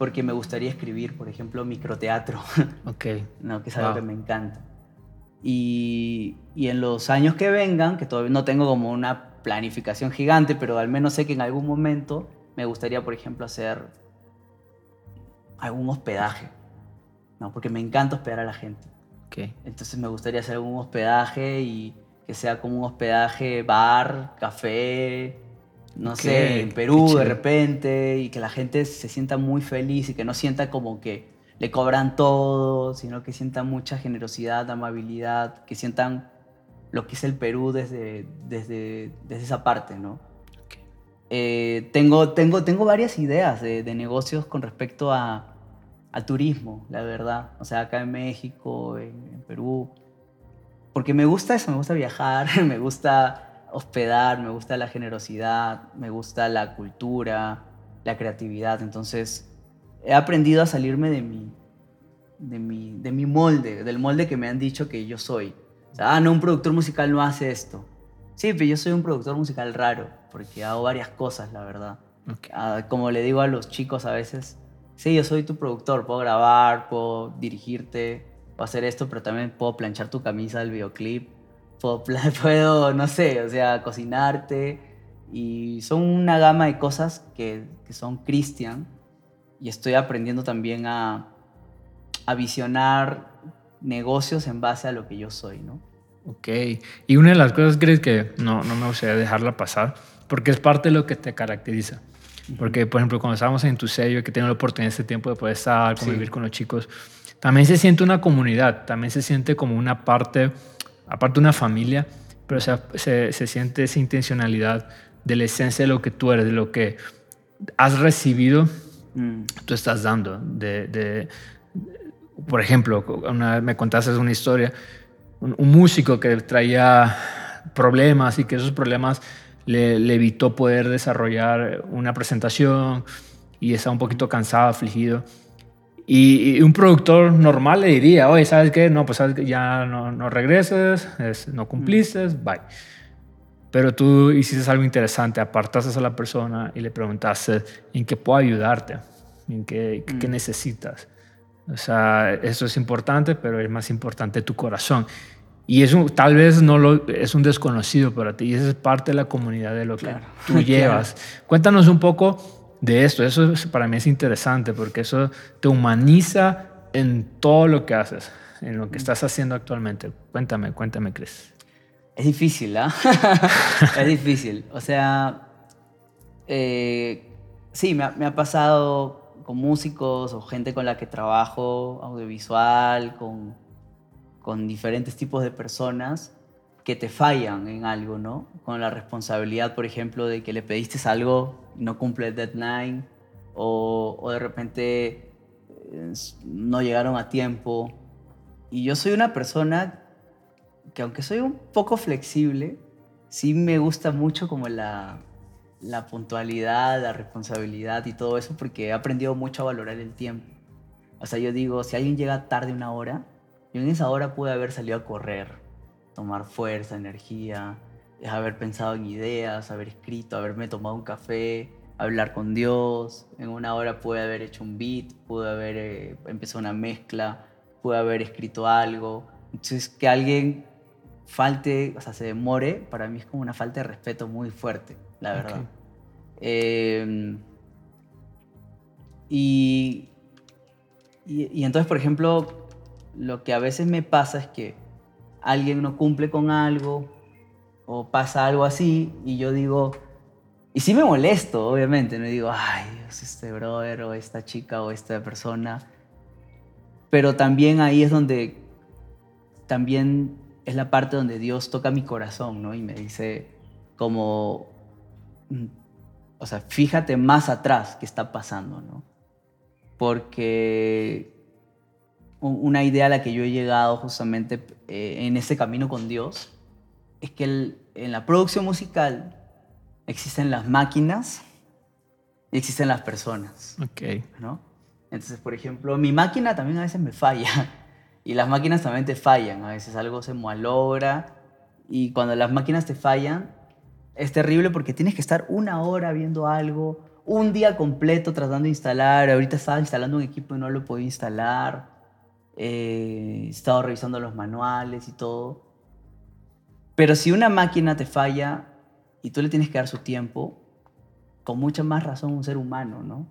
Speaker 2: porque me gustaría escribir, por ejemplo, microteatro,
Speaker 1: okay.
Speaker 2: ¿no? que es algo que me encanta. Y, y, en los años que vengan, que todavía no tengo como una planificación gigante, pero al menos sé que en algún momento me gustaría, por ejemplo, hacer algún hospedaje, ¿no? porque me encanta hospedar a la gente.
Speaker 1: Okay.
Speaker 2: Entonces me gustaría hacer algún hospedaje y que sea como un hospedaje, bar, café, no sé, en Perú de repente, y que la gente se sienta muy feliz y que no sienta como que le cobran todo, sino que sienta mucha generosidad, amabilidad, que sientan lo que es el Perú desde, desde, desde esa parte, ¿no? Eh, tengo, tengo, tengo varias ideas de, negocios con respecto a, al turismo, la verdad. O sea, acá en México, en Perú, porque me gusta eso, me gusta viajar, me gusta hospedar, me gusta la generosidad, me gusta la cultura, la creatividad. Entonces, he aprendido a salirme de mi, de mi, de mi molde, del molde que me han dicho que yo soy. O sea, ah, no, un productor musical no hace esto. Sí, pero yo soy un productor musical raro, porque hago varias cosas, la verdad. Ah, como le digo a los chicos a veces, sí, yo soy tu productor, puedo grabar, puedo dirigirte, hacer esto, pero también puedo planchar tu camisa del videoclip, puedo, puedo no sé, o sea, cocinarte. Y son una gama de cosas que, que son Christian y estoy aprendiendo también a, a visionar negocios en base a lo que yo soy, ¿no?
Speaker 1: Ok. Y una de las cosas, crees que no, no me gustaría dejarla pasar, porque es parte de lo que te caracteriza. Porque, por ejemplo, cuando estábamos en tu sello, que tengo la oportunidad este tiempo de poder estar, convivir con los chicos, también se siente una comunidad, también se siente como una parte, aparte de una familia, pero se, se, se siente esa intencionalidad de la esencia de lo que tú eres, de lo que has recibido, mm. tú estás dando. De, de, por ejemplo, una vez me contaste una historia, un, un músico que traía problemas y que esos problemas le, evitó poder desarrollar una presentación y estaba un poquito cansado, afligido. Y, un productor normal le diría, oye, ¿sabes qué? No, pues ¿sabes ya no, no regreses, no cumpliste, bye. Pero tú hiciste algo interesante, apartaste a la persona y le preguntaste en qué puedo ayudarte, en qué, qué necesitas. O sea, eso es importante, pero es más importante tu corazón. Y eso tal vez no lo, es un desconocido para ti y esa es parte de la comunidad de lo que tú llevas. Cuéntanos un poco de esto. Eso para mí es interesante porque eso te humaniza en todo lo que haces, en lo que estás haciendo actualmente. Cuéntame, cuéntame, Chris.
Speaker 2: Es difícil, ¿ah? es difícil. O sea, eh, sí, me ha, me ha pasado con músicos o gente con la que trabajo, audiovisual, con con diferentes tipos de personas que te fallan en algo, ¿no? Con la responsabilidad, por ejemplo, de que le pediste algo no cumple el deadline, o, de repente no llegaron a tiempo. Y yo soy una persona que aunque soy un poco flexible, sí me gusta mucho como la, la puntualidad, la responsabilidad y todo eso, porque he aprendido mucho a valorar el tiempo. O sea, yo digo, si alguien llega tarde una hora, yo en esa hora pude haber salido a correr, tomar fuerza, energía, haber pensado en ideas, haber escrito, haberme tomado un café, hablar con Dios. En una hora pude haber hecho un beat, pude haber eh, empezado una mezcla, pude haber escrito algo. Entonces, que alguien falte, o sea, se demore, para mí es como una falta de respeto muy fuerte, la verdad. Em, y, y, entonces, por ejemplo, lo que a veces me pasa es que alguien no cumple con algo o pasa algo así y yo digo, y sí me molesto, obviamente, no digo, ay, Dios, este brother o esta chica o esta persona, pero también ahí es donde, también es la parte donde Dios toca mi corazón, ¿no? Y me dice como, mm, o sea, fíjate más atrás qué está pasando, ¿no? Porque una idea a la que yo he llegado justamente eh, en ese camino con Dios es que en la producción musical existen las máquinas y existen las personas.
Speaker 1: Ok.
Speaker 2: ¿no? Entonces, por ejemplo, mi máquina también a veces me falla y las máquinas también te fallan. A veces algo se malogra y cuando las máquinas te fallan es terrible porque tienes que estar una hora viendo algo, un día completo tratando de instalar. Ahorita estaba instalando un equipo y no lo podía instalar he estado revisando los manuales y todo. Pero si una máquina te falla y tú le tienes que dar su tiempo, con mucha más razón un ser humano, ¿no?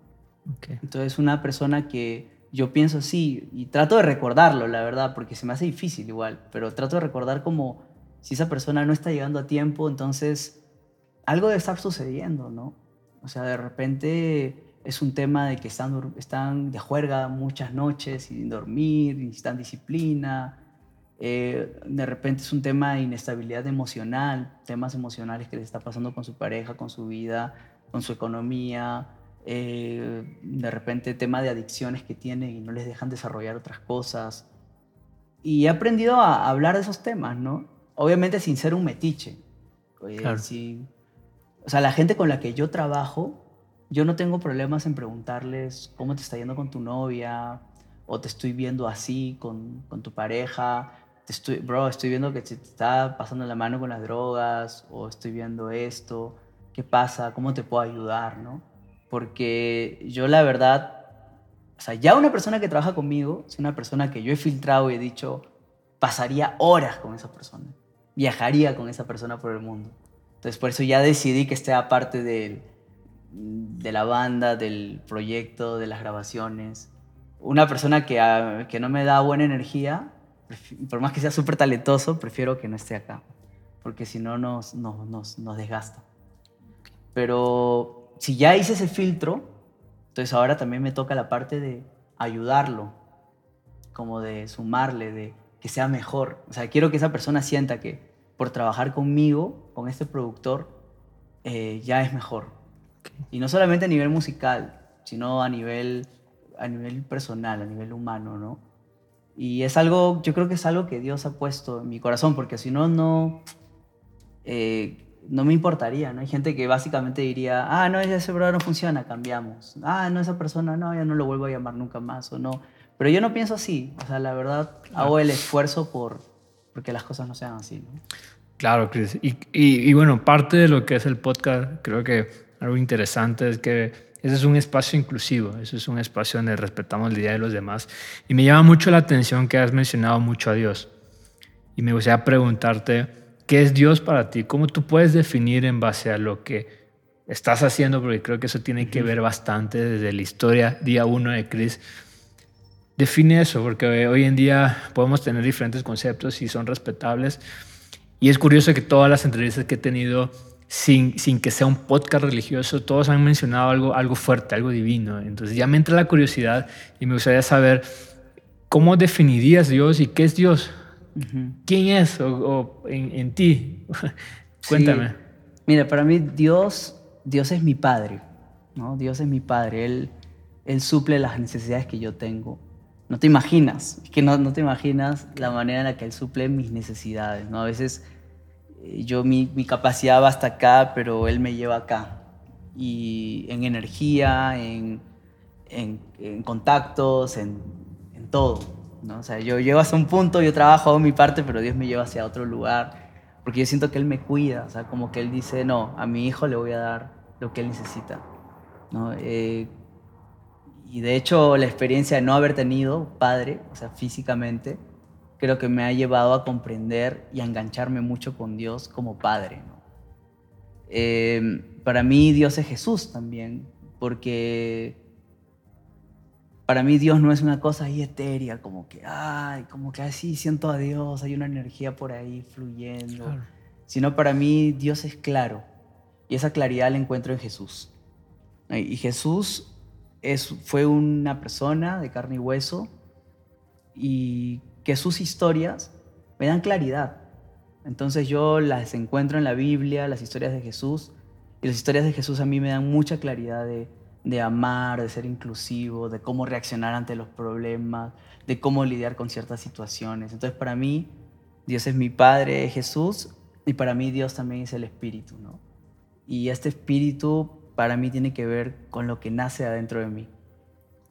Speaker 2: Entonces una persona que yo pienso así y trato de recordarlo, la verdad, porque se me hace difícil igual, pero trato de recordar como si esa persona no está llegando a tiempo, entonces algo debe estar sucediendo, ¿no? O sea, de repente es un tema de que están, están de juerga muchas noches sin dormir, necesitan disciplina. Eh, de repente es un tema de inestabilidad emocional, temas emocionales que les está pasando con su pareja, con su vida, con su economía. Eh, de repente tema de adicciones que tienen y no les dejan desarrollar otras cosas. Y he aprendido a hablar de esos temas, ¿no? Obviamente sin ser un metiche. Claro. o sea, la gente con la que yo trabajo yo no tengo problemas en preguntarles cómo te está yendo con tu novia o te estoy viendo así con, con tu pareja. Estoy, bro, estoy viendo que te está pasando la mano con las drogas o estoy viendo esto. ¿Qué pasa? ¿Cómo te puedo ayudar? ¿no? Porque yo la verdad, o sea, ya una persona que trabaja conmigo es una persona que yo he filtrado y he dicho, pasaría horas con esa persona. Viajaría con esa persona por el mundo. Entonces por eso ya decidí que esté aparte de de la banda, del proyecto, de las grabaciones. Una persona que, ah, que no me da buena energía, por más que sea súper talentoso, prefiero que no esté acá, porque si no nos, nos, nos, desgasta. Pero si ya hice ese filtro, entonces ahora también me toca la parte de ayudarlo, como de sumarle, de que sea mejor. O sea, quiero que esa persona sienta que por trabajar conmigo, con este productor, eh, ya es mejor. Y no solamente a nivel musical, sino a nivel, a nivel personal, a nivel humano, ¿no? Y es algo, yo creo que es algo que Dios ha puesto en mi corazón, porque si no, no, eh, no me importaría, ¿no? Hay gente que básicamente diría, ah, no, ese programa no funciona, cambiamos. Ah, no, esa persona, no, ya no lo vuelvo a llamar nunca más, o no. Pero yo no pienso así, o sea, la verdad, hago el esfuerzo por, porque las cosas no sean así, ¿no?
Speaker 1: Claro, Chris. Y, y, y bueno, parte de lo que es el podcast, creo que algo interesante es que ese es un espacio inclusivo, ese es un espacio donde respetamos la idea de los demás. Y me llama mucho la atención que has mencionado mucho a Dios. Y me gustaría preguntarte, ¿qué es Dios para ti? ¿Cómo tú puedes definir en base a lo que estás haciendo? Porque creo que eso tiene que ver bastante desde la historia, día uno de Chris. Define eso, porque hoy en día podemos tener diferentes conceptos y son respetables. Y es curioso que todas las entrevistas que he tenido sin, sin que sea un podcast religioso, todos han mencionado algo, algo fuerte, algo divino. Entonces ya me entra la curiosidad y me gustaría saber cómo definirías Dios y qué es Dios. ¿Quién es o, en, ti? Cuéntame.
Speaker 2: Mira, para mí Dios, Dios es mi Padre. ¿no? Dios es mi Padre. Él, él suple las necesidades que yo tengo. No te imaginas, es que no, no te imaginas la manera en la que Él suple mis necesidades. ¿no? A veces yo mi, mi, capacidad va hasta acá, pero él me lleva acá. Y en energía, en, en, en contactos, en, en todo. ¿no? O sea, yo llego hasta un punto, yo trabajo, hago mi parte, pero Dios me lleva hacia otro lugar. Porque yo siento que Él me cuida, o sea, como que Él dice, no, a mi hijo le voy a dar lo que Él necesita. ¿no? Eh, y de hecho, la experiencia de no haber tenido padre, o sea, físicamente, creo que me ha llevado a comprender y a engancharme mucho con Dios como Padre. Em, para mí Dios es Jesús también, porque para mí Dios no es una cosa ahí etérea, como que, ay, como que así siento a Dios, hay una energía por ahí fluyendo, sino para mí Dios es claro, y esa claridad la encuentro en Jesús. Y Jesús es, fue una persona de carne y hueso, y que sus historias me dan claridad. Entonces yo las encuentro en la Biblia, las historias de Jesús, y las historias de Jesús a mí me dan mucha claridad de, de amar, de ser inclusivo, de cómo reaccionar ante los problemas, de cómo lidiar con ciertas situaciones. Entonces para mí Dios es mi Padre, Jesús, y para mí Dios también es el Espíritu, ¿no? Y este Espíritu para mí tiene que ver con lo que nace adentro de mí,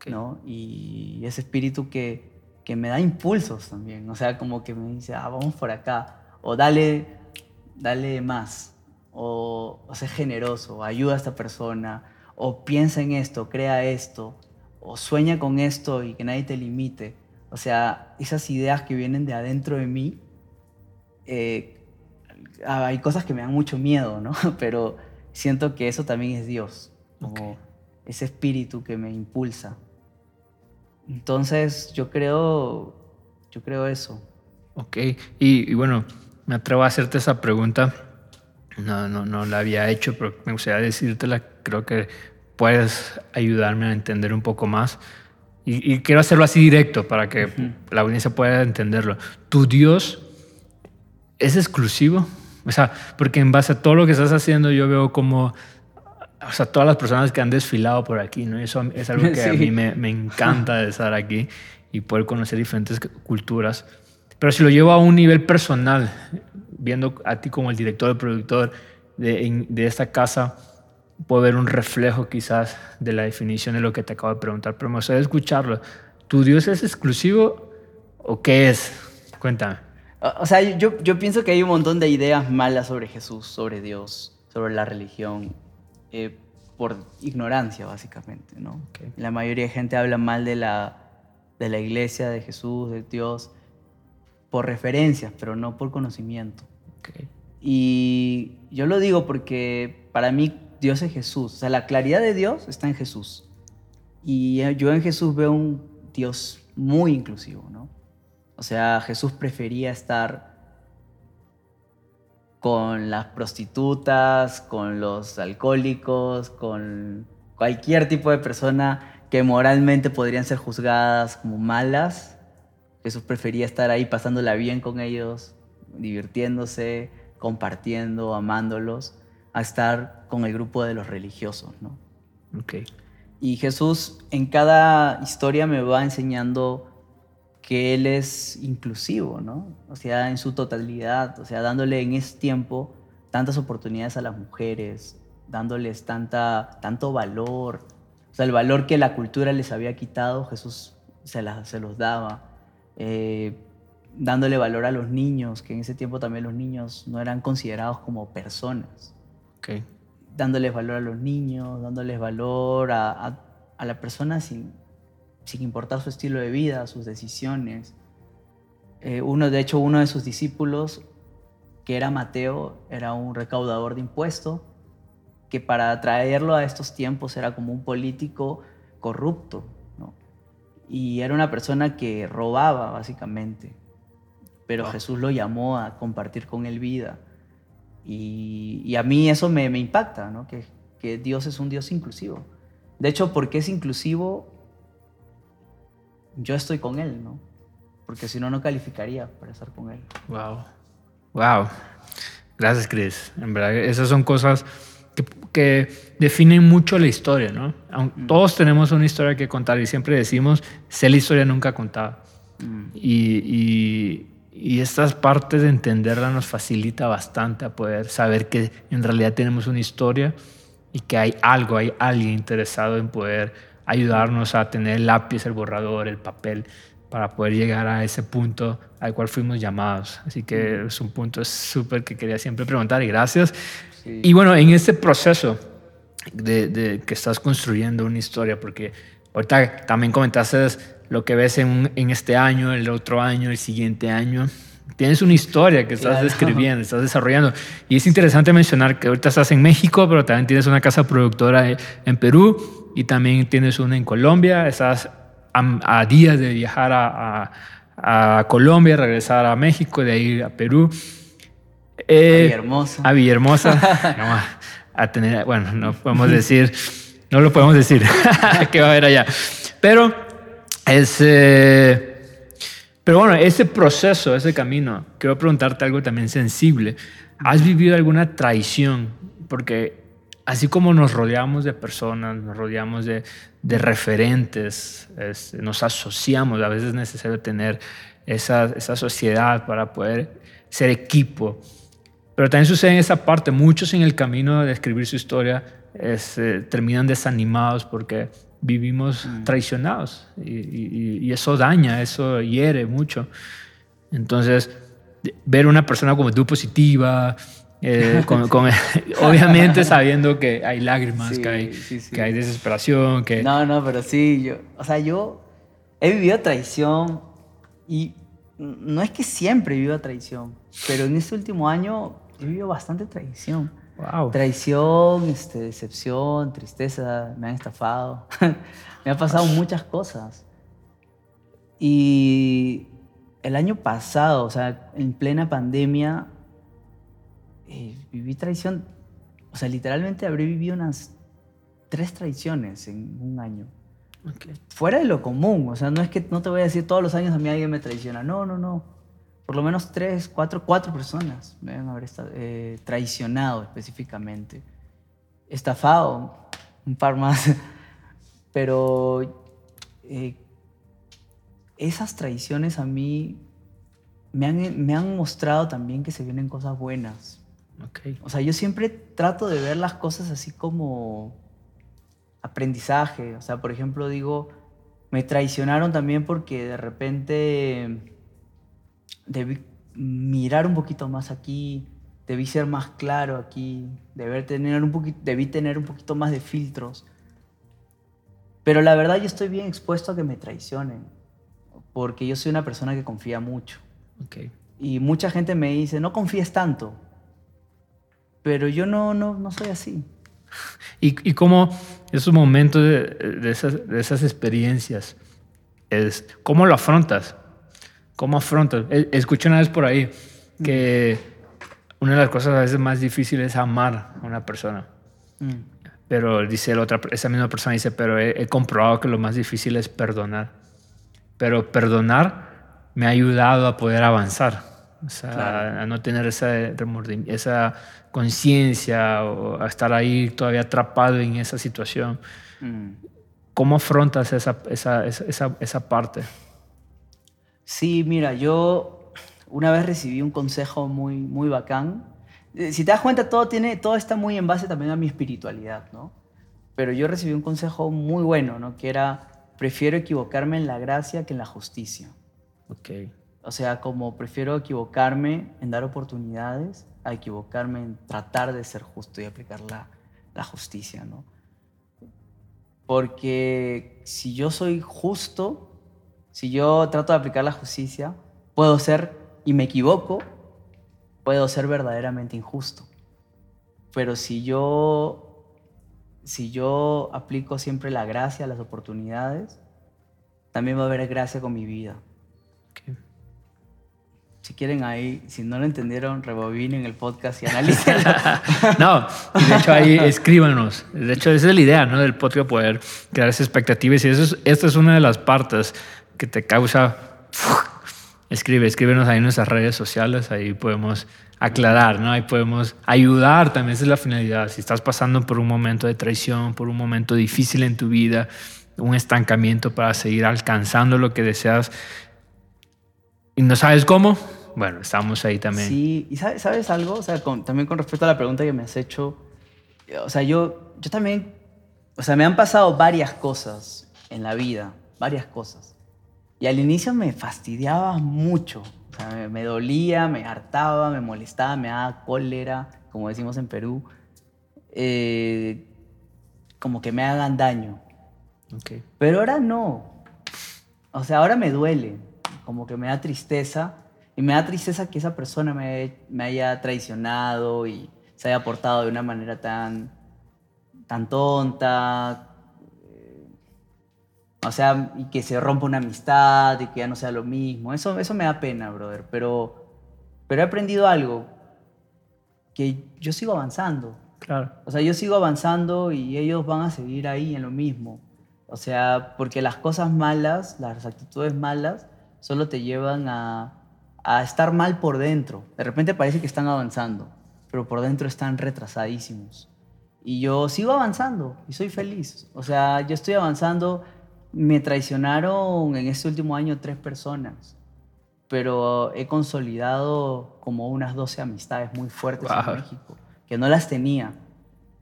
Speaker 2: ¿no? Y ese Espíritu que, que me da impulsos también. O sea, como que me dice, ah, vamos por acá. O dale, dale más. O, o sé generoso. O ayuda a esta persona. O piensa en esto, crea esto. O sueña con esto y que nadie te limite. O sea, esas ideas que vienen de adentro de mí, eh, hay cosas que me dan mucho miedo, ¿no? Pero siento que eso también es Dios. Como ese espíritu que me impulsa. Entonces, yo creo, yo creo eso.
Speaker 1: Ok, y, bueno, me atrevo a hacerte esa pregunta. No, no, no la había hecho, pero me gustaría decírtela. Creo que puedes ayudarme a entender un poco más. Y, quiero hacerlo así directo para que la audiencia pueda entenderlo. ¿Tu Dios es exclusivo? O sea, porque en base a todo lo que estás haciendo, yo veo como o sea, todas las personas que han desfilado por aquí, ¿no? Eso es algo que a mí me, me, encanta de estar aquí y poder conocer diferentes culturas. Pero si lo llevo a un nivel personal, viendo a ti como el director, el productor de, de esta casa, puedo ver un reflejo quizás de la definición de lo que te acabo de preguntar, pero me gustaría escucharlo. ¿Tu Dios es exclusivo o qué es? Cuéntame.
Speaker 2: O sea, yo, yo pienso que hay un montón de ideas malas sobre Jesús, sobre Dios, sobre la religión eh, por ignorancia, básicamente. ¿no? La mayoría de gente habla mal de la, de la iglesia, de Jesús, de Dios, por referencias, pero no por conocimiento. Y yo lo digo porque para mí Dios es Jesús. O sea, la claridad de Dios está en Jesús. Y yo en Jesús veo un Dios muy inclusivo, ¿no? O sea, Jesús prefería estar con las prostitutas, con los alcohólicos, con cualquier tipo de persona que moralmente podrían ser juzgadas como malas. Jesús prefería estar ahí pasándola bien con ellos, divirtiéndose, compartiendo, amándolos, a estar con el grupo de los religiosos, ¿no?
Speaker 1: Okay.
Speaker 2: Y Jesús en cada historia me va enseñando que Él es inclusivo, ¿no? O sea, en su totalidad, o sea, dándole en ese tiempo tantas oportunidades a las mujeres, dándoles tanta, tanto valor, o sea, el valor que la cultura les había quitado, Jesús se, se los daba. Eh, dándole valor a los niños, que en ese tiempo también los niños no eran considerados como personas.
Speaker 1: Okay
Speaker 2: dándoles valor a los niños, dándoles valor a, la persona sin, sin, importar su estilo de vida, sus decisiones. Eh, uno, de hecho, uno de sus discípulos, que era Mateo, era un recaudador de impuestos, que para traerlo a estos tiempos era como un político corrupto, Y era una persona que robaba, básicamente. Pero Jesús lo llamó a compartir con él vida y, a mí eso me, impacta, ¿no? que, que, Dios es un Dios inclusivo. De hecho, porque es inclusivo, yo estoy con Él, ¿no? Porque si no, no calificaría para estar con Él.
Speaker 1: Wow. Wow. Gracias, Chris. En verdad, esas son cosas que, definen mucho la historia, ¿no? Mm. Todos tenemos una historia que contar y siempre decimos, sé la historia nunca contada. Mm. y, y estas partes de entenderla nos facilita bastante a poder saber que en realidad tenemos una historia y que hay algo, hay alguien interesado en poder ayudarnos a tener el lápiz, el borrador, el papel, para poder llegar a ese punto al cual fuimos llamados. Así que es un punto súper que quería siempre preguntar y gracias. Y bueno, en este proceso de, de, que estás construyendo una historia, porque ahorita también comentaste lo que ves en, en, este año, el otro año, el siguiente año. Tienes una historia que estás describiendo, estás desarrollando. Y es interesante mencionar que ahorita estás en México, pero también tienes una casa productora en Perú y también tienes una en Colombia. Estás a, días de viajar a, a, Colombia, regresar a México, de ahí a Perú.
Speaker 2: Eh, a Villahermosa.
Speaker 1: A Villahermosa. a tener, bueno, no podemos decir, no lo podemos decir, que va a haber allá. Pero pero bueno, ese proceso, ese camino, quiero preguntarte algo también sensible. ¿Has vivido alguna traición? Porque así como nos rodeamos de personas, nos rodeamos de, referentes, nos asociamos, a veces es necesario tener esa, esa sociedad para poder ser equipo. Pero también sucede en esa parte, muchos en el camino de escribir su historia eh, terminan desanimados porque vivimos mm. traicionados y, eso daña, eso hiere mucho. Entonces, ver una persona como tú positiva, eh, con, obviamente sabiendo que hay lágrimas, que, hay, que hay desesperación, que...
Speaker 2: No, no, pero sí, yo, o sea, yo he vivido traición y no es que siempre he vivido traición, pero en este último año he vivido bastante traición. Traición, este, decepción, tristeza, me han estafado. me han pasado muchas cosas. Y el año pasado, o sea, en plena pandemia, eh, viví traición. O sea, literalmente habré vivido unas tres traiciones en un año. Fuera de lo común, o sea, no es que no te voy a decir todos los años a mí alguien me traiciona, no, no, no por lo menos tres, cuatro, cuatro personas me deben haber eh, traicionado específicamente. Estafado, un par más. Pero eh, esas traiciones a mí me han, me han, mostrado también que se vienen cosas buenas.
Speaker 1: Okay.
Speaker 2: O sea, yo siempre trato de ver las cosas así como aprendizaje. O sea, por ejemplo, digo, me traicionaron también porque de repente debí mirar un poquito más aquí, debí ser más claro aquí, debí tener un poquito, debí tener un poquito más de filtros. Pero la verdad yo estoy bien expuesto a que me traicionen, porque yo soy una persona que confía mucho.
Speaker 1: Okay.
Speaker 2: Y mucha gente me dice, no confíes tanto. Pero yo no, no, no soy así.
Speaker 1: Y, y cómo esos momentos de, de, esas, de, esas, experiencias, es, ¿cómo lo afrontas? ¿Cómo afrontas? E, Escuché una vez por ahí que una de las cosas a veces más difíciles es amar a una persona. Mm. Pero dice la otra, esa misma persona dice, pero he, he, comprobado que lo más difícil es perdonar. Pero perdonar me ha ayudado a poder avanzar. O sea, claro. a no tener esa, esa conciencia o a estar ahí todavía atrapado en esa situación. Mm. ¿Cómo afrontas esa, esa, esa, esa, parte?
Speaker 2: Sí, mira, yo una vez recibí un consejo muy, muy bacán. Eh, si te das cuenta, todo, tiene, todo está muy en base también a mi espiritualidad, ¿no? Pero yo recibí un consejo muy bueno, ¿no? Que era, prefiero equivocarme en la gracia que en la justicia.
Speaker 1: Ok.
Speaker 2: O sea, como prefiero equivocarme en dar oportunidades a equivocarme en tratar de ser justo y aplicar la, la justicia, ¿no? Porque si yo soy justo, si yo trato de aplicar la justicia, puedo ser, y me equivoco, puedo ser verdaderamente injusto. Pero si yo, si yo aplico siempre la gracia, las oportunidades, también va a haber gracia con mi vida. Si quieren ahí, si no lo entendieron, rebobinen el podcast y analicen.
Speaker 1: no, y de hecho ahí escríbanos. De hecho, esa es la idea ¿no? del podcast, poder crear esas expectativas. Y eso es, esta es una de las partes que te causa... Escribe, escríbenos ahí en nuestras redes sociales, ahí podemos aclarar, ¿no? Ahí podemos ayudar, también esa es la finalidad. Si estás pasando por un momento de traición, por un momento difícil en tu vida, un estancamiento para seguir alcanzando lo que deseas, y no sabes cómo, bueno, estamos ahí también.
Speaker 2: Sí, y sabes, ¿sabes algo? O sea, también con respecto a la pregunta que me has hecho, o sea, yo, yo también, o sea, me han pasado varias cosas en la vida, varias cosas. Y al inicio me fastidiaba mucho, o sea, me, me dolía, me hartaba, me molestaba, me daba cólera, como decimos en Perú, eh, como que me hagan daño.
Speaker 1: Okay.
Speaker 2: Pero ahora no. O sea, ahora me duele como que me da tristeza. Y me da tristeza que esa persona me, me haya traicionado y se haya portado de una manera tan, tan tonta. O sea, y que se rompa una amistad y que ya no sea lo mismo. Eso, eso me da pena, brother. Pero, pero he aprendido algo, que yo sigo avanzando.
Speaker 1: Claro.
Speaker 2: O sea, yo sigo avanzando y ellos van a seguir ahí en lo mismo. O sea, porque las cosas malas, las actitudes malas, solo te llevan a, a estar mal por dentro. De repente parece que están avanzando, pero por dentro están retrasadísimos. Y yo sigo avanzando y soy feliz. O sea, yo estoy avanzando. Me traicionaron en este último año tres personas, pero he consolidado como unas 12 amistades muy fuertes wow. en México, que no las tenía.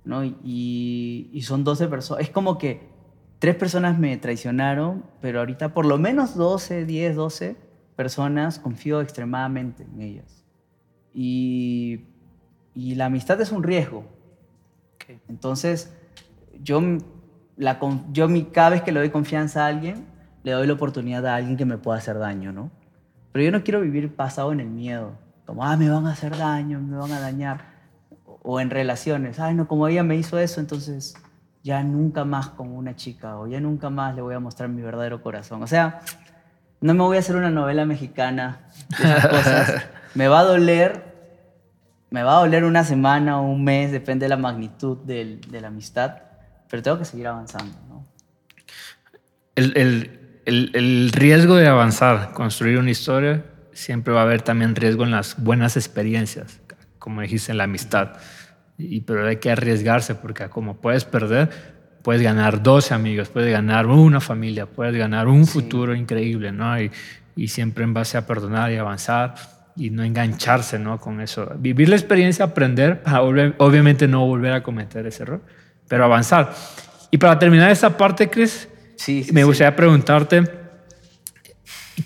Speaker 2: ¿no? Y, y son 12 personas. Es como que tres personas me traicionaron, pero ahorita por lo menos 12, 10, 12 personas confío extremadamente en ellas. Y, y la amistad es un riesgo.
Speaker 1: Okay.
Speaker 2: Entonces, yo, la, yo mi, cada vez que le doy confianza a alguien, le doy la oportunidad a alguien que me pueda hacer daño, ¿no? Pero yo no quiero vivir pasado en el miedo, como, ah, me van a hacer daño, me van a dañar. O en relaciones, ay, no, como ella me hizo eso, entonces ya nunca más con una chica o ya nunca más le voy a mostrar mi verdadero corazón. O sea, no me voy a hacer una novela mexicana de esas cosas. me va a doler, me va a doler una semana o un mes, depende de la magnitud del, de la amistad, pero tengo que seguir avanzando. ¿no?
Speaker 1: El, el, el, el riesgo de avanzar, construir una historia, siempre va a haber también riesgo en las buenas experiencias, como dijiste, en la amistad. Y, pero hay que arriesgarse porque como puedes perder, puedes ganar 12 amigos, puedes ganar una familia, puedes ganar un sí. futuro increíble, ¿no? Y, y, siempre en base a perdonar y avanzar y no engancharse, ¿no? Con eso. Vivir la experiencia, aprender, para obviamente no volver a cometer ese error, pero avanzar. Y para terminar esta parte, Chris,
Speaker 2: sí, sí,
Speaker 1: me gustaría preguntarte,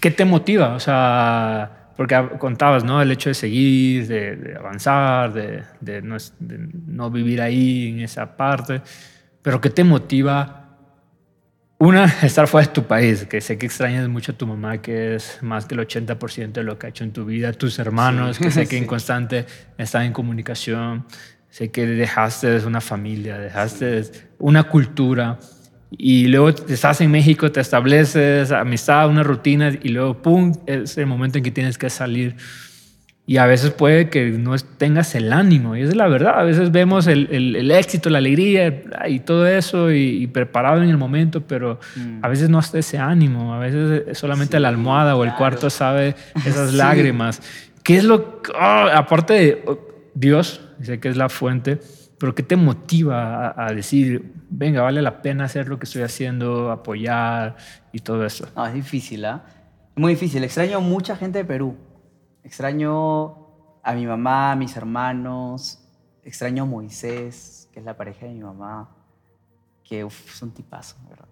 Speaker 1: ¿qué te motiva? O sea porque contabas, ¿no? El hecho de seguir, de, de avanzar, de, de, no, de, no, vivir ahí en esa parte, pero ¿qué te motiva? Una, estar fuera de tu país, que sé que extrañas mucho a tu mamá, que es más que el 80% de lo que ha hecho en tu vida, tus hermanos, sí, que sé que sí. en constante están en comunicación, sé que dejaste una familia, dejaste una cultura y luego estás en México, te estableces amistad, una rutina y luego, ¡pum!, es el momento en que tienes que salir. Y a veces puede que no tengas el ánimo, y esa es la verdad. A veces vemos el, el, éxito, la alegría y todo eso y, preparado en el momento, pero a veces no hasta ese ánimo. A veces solamente la almohada o el cuarto sabe esas lágrimas. ¿Qué es lo, oh, aparte de oh, Dios, sé que es la fuente, pero ¿qué te motiva a, decir, venga, vale la pena hacer lo que estoy haciendo, apoyar y todo eso?
Speaker 2: No, es difícil, ¿ah? Muy difícil. Extraño mucha gente de Perú. Extraño a mi mamá, a mis hermanos. Extraño a Moisés, que es la pareja de mi mamá, que uf, es un tipazo, ¿verdad?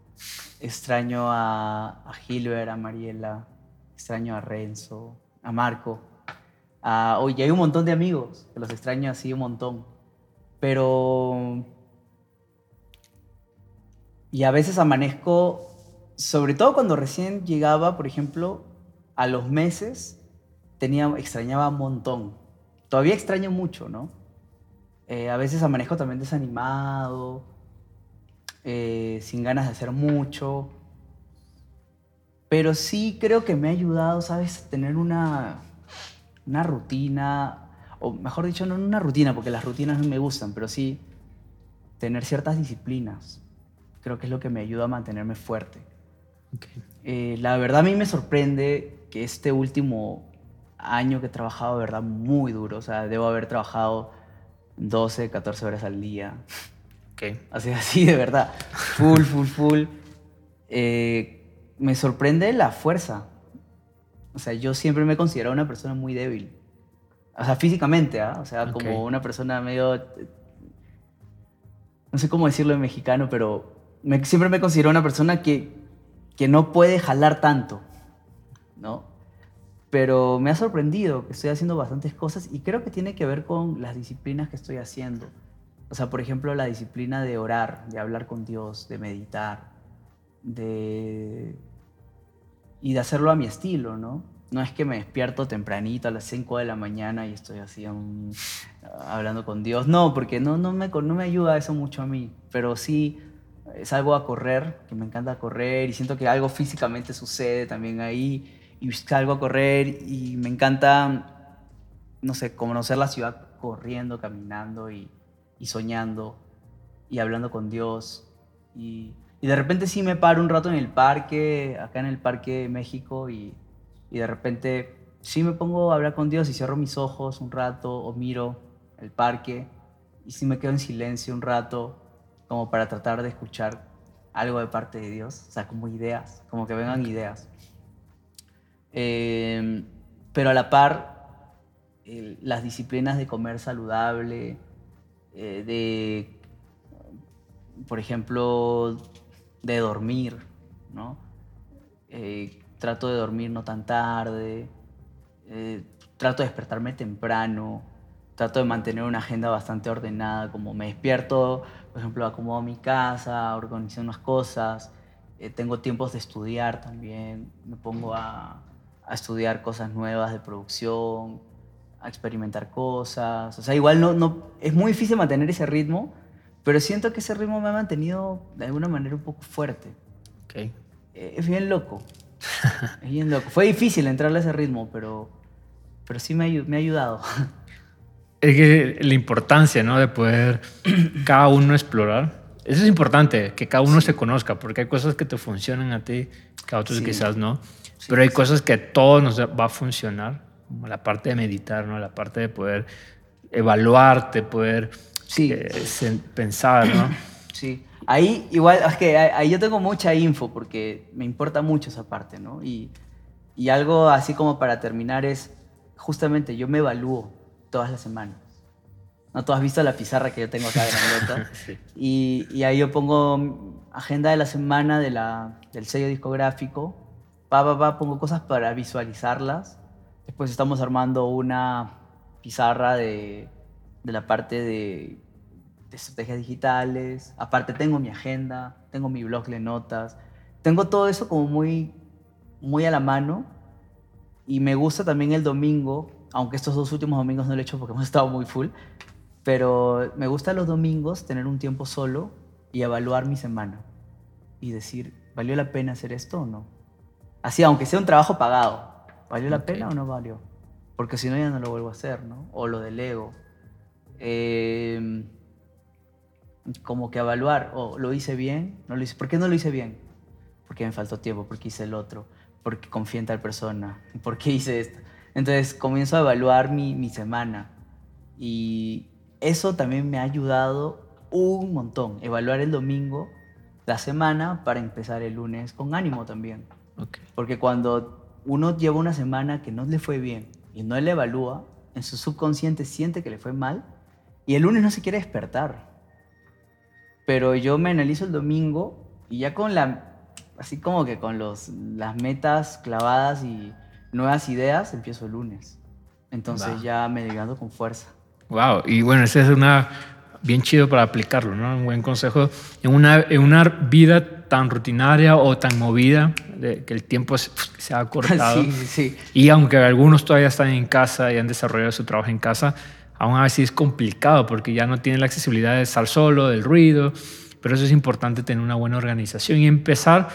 Speaker 2: Extraño a, a a Mariela. Extraño a Renzo, a Marco. Oye, hay un montón de amigos que los extraño así un montón. Pero... Y a veces amanezco, sobre todo cuando recién llegaba, por ejemplo, a los meses, tenía, extrañaba un montón. Todavía extraño mucho, ¿no? Eh, a veces amanezco también desanimado, eh, sin ganas de hacer mucho. Pero sí creo que me ha ayudado, ¿sabes? Tener una, una rutina, o mejor dicho, no una rutina, porque las rutinas no me gustan, pero sí tener ciertas disciplinas. Creo que es lo que me ayuda a mantenerme fuerte. Eh, la verdad a mí me sorprende que este último año que he trabajado, de verdad, muy duro. O sea, debo haber trabajado 12, 14 horas al día.
Speaker 1: Okay.
Speaker 2: Así, así, de verdad. Full, full, full. Eh, me sorprende la fuerza. O sea, yo siempre me he considerado una persona muy débil. O sea, físicamente, ¿ah? O sea, como una persona medio... No sé cómo decirlo en mexicano, pero siempre me considero una persona que, que no puede jalar tanto, ¿no? Pero me ha sorprendido que estoy haciendo bastantes cosas y creo que tiene que ver con las disciplinas que estoy haciendo. O sea, por ejemplo, la disciplina de orar, de hablar con Dios, de meditar, de... y de hacerlo a mi estilo, ¿no? no es que me despierto tempranito a las 5 de la mañana y estoy así hablando con Dios. No, porque no, no, me, no me ayuda eso mucho a mí. Pero sí salgo a correr, que me encanta correr y siento que algo físicamente sucede también ahí. Y salgo a correr y me encanta, no sé, conocer la ciudad corriendo, caminando y, y soñando y hablando con Dios. Y, y de repente sí me paro un rato en el parque, acá en el Parque de México y y de repente sí me pongo a hablar con Dios y cierro mis ojos un rato o miro el parque y sí me quedo en silencio un rato como para tratar de escuchar algo de parte de Dios, o sea, como ideas, como que vengan ideas. Em, pero a la par, las disciplinas de comer saludable, eh, de, por ejemplo, de dormir, ¿no? Eh, trato de dormir no tan tarde, eh, trato de despertarme temprano, trato de mantener una agenda bastante ordenada, como me despierto, por ejemplo, acomodo mi casa, organizo unas cosas, eh, tengo tiempos de estudiar también, me pongo a, a, estudiar cosas nuevas de producción, a experimentar cosas, o sea, igual no, no, es muy difícil mantener ese ritmo, pero siento que ese ritmo me ha mantenido de alguna manera un poco fuerte.
Speaker 1: Okay.
Speaker 2: Eh, es bien loco. Fue difícil entrarle a ese ritmo, pero, pero sí me, me ha ayudado.
Speaker 1: Es que la importancia, ¿no? De poder cada uno explorar. Eso es importante, que cada uno se conozca, porque hay cosas que te funcionan a ti, que a otros quizás no. pero hay cosas que a todos nos va a funcionar, como la parte de meditar, ¿no? La parte de poder evaluarte, poder eh, pensar, ¿no?
Speaker 2: Sí. Ahí igual, es que ahí yo tengo mucha info porque me importa mucho esa parte, ¿no? Y, y algo así como para terminar es, justamente yo me evalúo todas las semanas. ¿No? Tú has visto la pizarra que yo tengo acá grandota. sí. y, y ahí yo pongo agenda de la semana de la, del sello discográfico. Pa, pa, pa, pongo cosas para visualizarlas. Después estamos armando una pizarra de, de la parte de de estrategias digitales. Aparte tengo mi agenda, tengo mi blog de notas. Tengo todo eso como muy, muy a la mano. Y me gusta también el domingo, aunque estos dos últimos domingos no lo he hecho porque hemos estado muy full. Pero me gusta los domingos tener un tiempo solo y evaluar mi semana. Y decir, ¿valió la pena hacer esto o no? Así, aunque sea un trabajo pagado, ¿valió la pena o no valió? Porque si no, ya no lo vuelvo a hacer, ¿no? O lo delego. Eh, como que evaluar, o lo hice bien, no lo hice. ¿Por qué no lo hice bien? Porque me faltó tiempo, porque hice el otro, porque confié en tal persona, porque hice esto. Entonces comienzo a evaluar mi, mi semana y eso también me ha ayudado un montón, evaluar el domingo, la semana, para empezar el lunes con ánimo también. Porque cuando uno lleva una semana que no le fue bien y no le evalúa, en su subconsciente siente que le fue mal y el lunes no se quiere despertar. Pero yo me analizo el domingo y ya con la, así como que con los, las metas clavadas y nuevas ideas, empiezo el lunes. Entonces ya me llegando con fuerza.
Speaker 1: Wow, y bueno, esa es una bien chido para aplicarlo, ¿no? Un buen consejo en una, en una vida tan rutinaria o tan movida de que el tiempo se, ha cortado.
Speaker 2: sí, sí.
Speaker 1: Y aunque algunos todavía están en casa y han desarrollado su trabajo en casa, aún así es complicado porque ya no tienen la accesibilidad de estar solo, del ruido, pero eso es importante tener una buena organización y empezar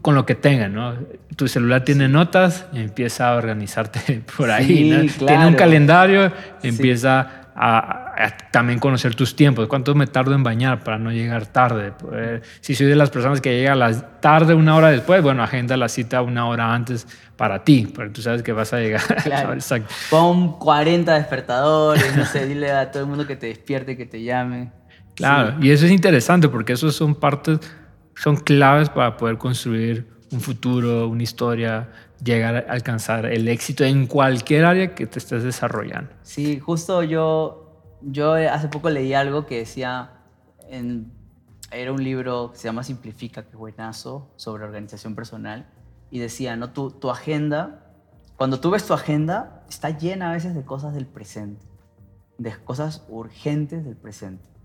Speaker 1: con lo que tengan, ¿no? Tu celular tiene notas, empieza a organizarte por ahí, ¿no? Tiene un calendario, empieza a, también conocer tus tiempos. ¿Cuánto me tardo en bañar para no llegar tarde? Pues, si soy de las personas que llega a la tarde una hora después, bueno, agenda la cita una hora antes para ti, porque tú sabes que vas a llegar.
Speaker 2: Claro. Exacto. Pon 40 despertadores, no sé, dile a todo el mundo que te despierte, que te llame.
Speaker 1: Claro, y eso es interesante porque esos son partes son claves para poder construir un futuro, una historia, llegar a alcanzar el éxito en cualquier área que te estés desarrollando.
Speaker 2: Sí, justo yo, yo hace poco leí algo que decía, era un libro que se llama Simplifica, que buenazo, sobre organización personal, y decía, ¿no? tu, tu agenda, cuando tú ves tu agenda, está llena a veces de cosas del presente, de cosas urgentes del presente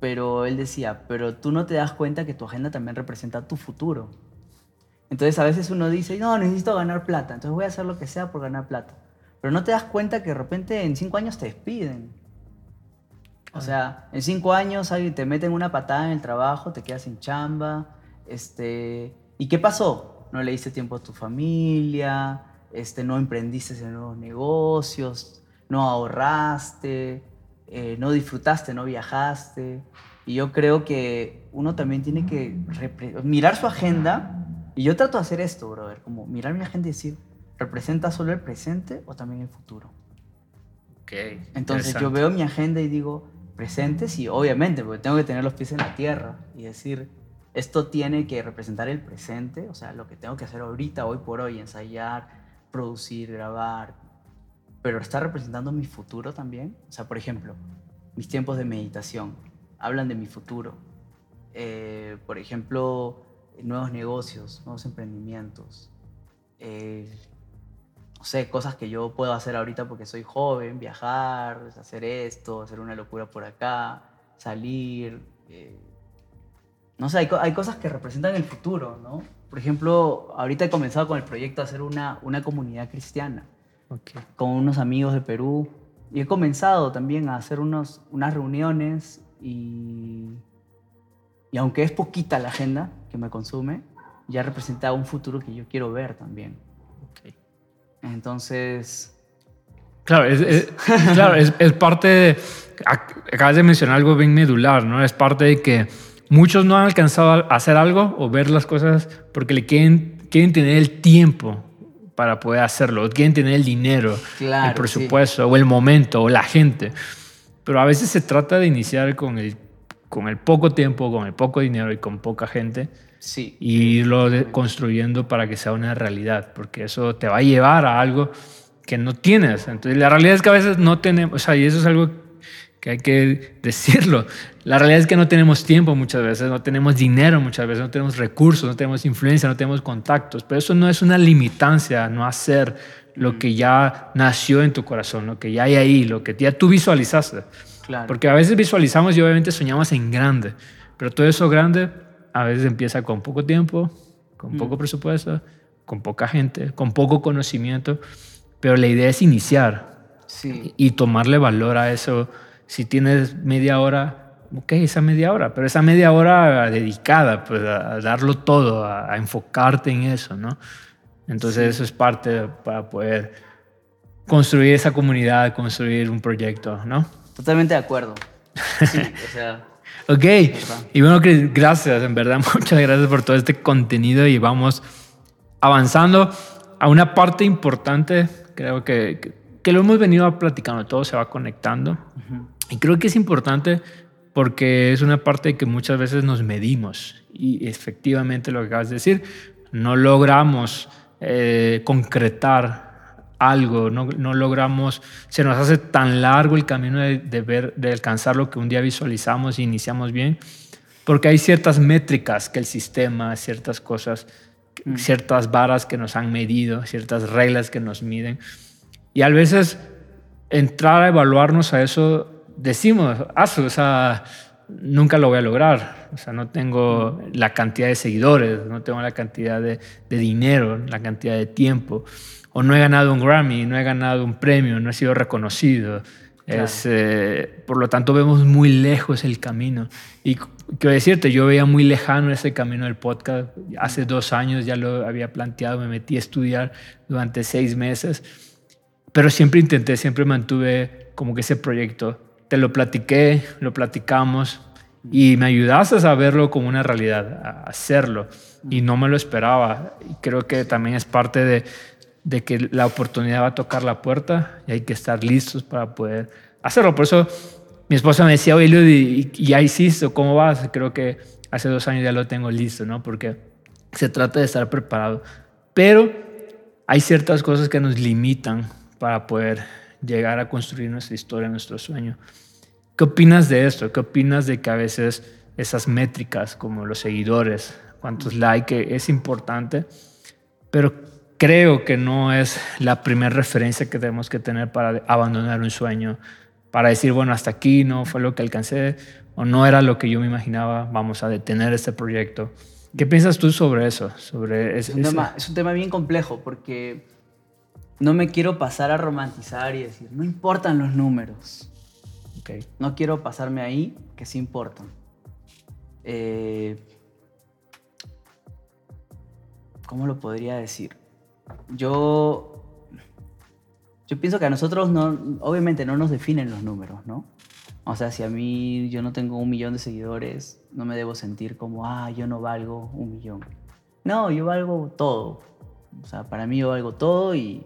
Speaker 2: pero él decía, pero tú no te das cuenta que tu agenda también representa tu futuro. Entonces a veces uno dice, no, necesito ganar plata, entonces voy a hacer lo que sea por ganar plata. Pero no te das cuenta que de repente en cinco años te despiden. O sea, en cinco años te meten una patada en el trabajo, te quedas sin chamba. Este, ¿Y qué pasó? No le diste tiempo a tu familia, este, no emprendiste en nuevos negocios, no ahorraste, eh, no disfrutaste, no viajaste. Y yo creo que uno también tiene que mirar su agenda. Y yo trato de hacer esto, brother, como mirar mi agenda y decir, ¿representa solo el presente o también el futuro?
Speaker 1: Okay,
Speaker 2: Entonces yo veo mi agenda y digo, presente, sí, obviamente, porque tengo que tener los pies en la tierra y decir, esto tiene que representar el presente, o sea, lo que tengo que hacer ahorita, hoy por hoy, ensayar, producir, grabar, pero está representando mi futuro también. O sea, por ejemplo, mis tiempos de meditación hablan de mi futuro. Eh, por ejemplo, nuevos negocios, nuevos emprendimientos. Eh, sé, cosas que yo puedo hacer ahorita porque soy joven, viajar, hacer esto, hacer una locura por acá, salir. Eh, no sé, hay, hay, cosas que representan el futuro, ¿no? Por ejemplo, ahorita he comenzado con el proyecto de hacer una, una comunidad cristiana con unos amigos de Perú. Y he comenzado también a hacer unos, unas reuniones y, y aunque es poquita la agenda que me consume, ya representa un futuro que yo quiero ver también. Entonces...
Speaker 1: Claro, es, claro es, es, parte de... Acabas de mencionar algo bien medular, ¿no? Es parte de que muchos no han alcanzado a hacer algo o ver las cosas porque le quieren, quieren tener el tiempo para poder hacerlo. Quieren tener el dinero, el presupuesto, o el momento, o la gente. Pero a veces se trata de iniciar con el, con el poco tiempo, con el poco dinero y con poca gente.
Speaker 2: Sí.
Speaker 1: Y irlo construyendo para que sea una realidad, porque eso te va a llevar a algo que no tienes. Entonces, la realidad es que a veces no tenemos, o sea, y eso es algo que hay que decirlo. La realidad es que no tenemos tiempo muchas veces, no tenemos dinero muchas veces, no tenemos recursos, no tenemos influencia, no tenemos contactos, pero eso no es una limitancia, no hacer lo que ya nació en tu corazón, lo que ya hay ahí, lo que ya tú visualizaste.
Speaker 2: Claro.
Speaker 1: Porque a veces visualizamos y obviamente soñamos en grande, pero todo eso grande a veces empieza con poco tiempo, con poco presupuesto, con poca gente, con poco conocimiento, pero la idea es iniciar,
Speaker 2: Sí.
Speaker 1: Y tomarle valor a eso. Si tienes media hora, ok, esa media hora, pero esa media hora dedicada, pues a, darlo todo, a, enfocarte en eso, ¿no? Entonces eso es parte para poder construir esa comunidad, construir un proyecto, ¿no?
Speaker 2: Totalmente de acuerdo. Sí, o sea...
Speaker 1: ok, y bueno, gracias, en verdad, muchas gracias por todo este contenido y vamos avanzando a una parte importante, creo que, que, lo hemos venido platicando, todo se va conectando. Y creo que es importante porque es una parte que muchas veces nos medimos y efectivamente lo que acabas de decir, no logramos eh, concretar algo, no, no, logramos, se nos hace tan largo el camino de, ver, de alcanzar lo que un día visualizamos y iniciamos bien, porque hay ciertas métricas que el sistema, ciertas cosas, mm. ciertas varas que nos han medido, ciertas reglas que nos miden, y a veces entrar a evaluarnos a eso decimos, o sea, nunca lo voy a lograr. O sea, no tengo la cantidad de seguidores, no tengo la cantidad de, dinero, la cantidad de tiempo. O no he ganado un Grammy, no he ganado un premio, no he sido reconocido. Es, eh, por lo tanto, vemos muy lejos el camino. Y quiero decirte, yo veía muy lejano ese camino del podcast. Hace dos años ya lo había planteado, me metí a estudiar durante seis meses, pero siempre intenté, siempre mantuve como que ese proyecto te lo platiqué, lo platicamos y me ayudaste a verlo como una realidad, a hacerlo. Y no me lo esperaba. Y creo que también es parte de, de que la oportunidad va a tocar la puerta y hay que estar listos para poder hacerlo. Por eso mi esposa me decía, oye, Ludi, ¿y ya hiciste? ¿Cómo vas? Creo que hace dos años ya lo tengo listo, ¿no? Porque se trata de estar preparado. Pero hay ciertas cosas que nos limitan para poder llegar a construir nuestra historia, nuestro sueño. ¿Qué opinas de esto? ¿Qué opinas de que a veces esas métricas como los seguidores, cuántos likes, es importante, pero creo que no es la primera referencia que tenemos que tener para abandonar un sueño, para decir, bueno, hasta aquí no fue lo que alcancé o no era lo que yo me imaginaba, vamos a detener este proyecto. ¿Qué piensas tú sobre eso? Sobre
Speaker 2: es, un tema, es un tema bien complejo porque no me quiero pasar a romantizar y decir, no importan los números. Okay. No quiero pasarme ahí, que sí importan. Eh, ¿Cómo lo podría decir? Yo, yo pienso que a nosotros no, obviamente no nos definen los números, ¿no? O sea, si a mí yo no tengo un millón de seguidores, no me debo sentir como, ah, yo no valgo un millón. No, yo valgo todo. O sea, para mí yo valgo todo y,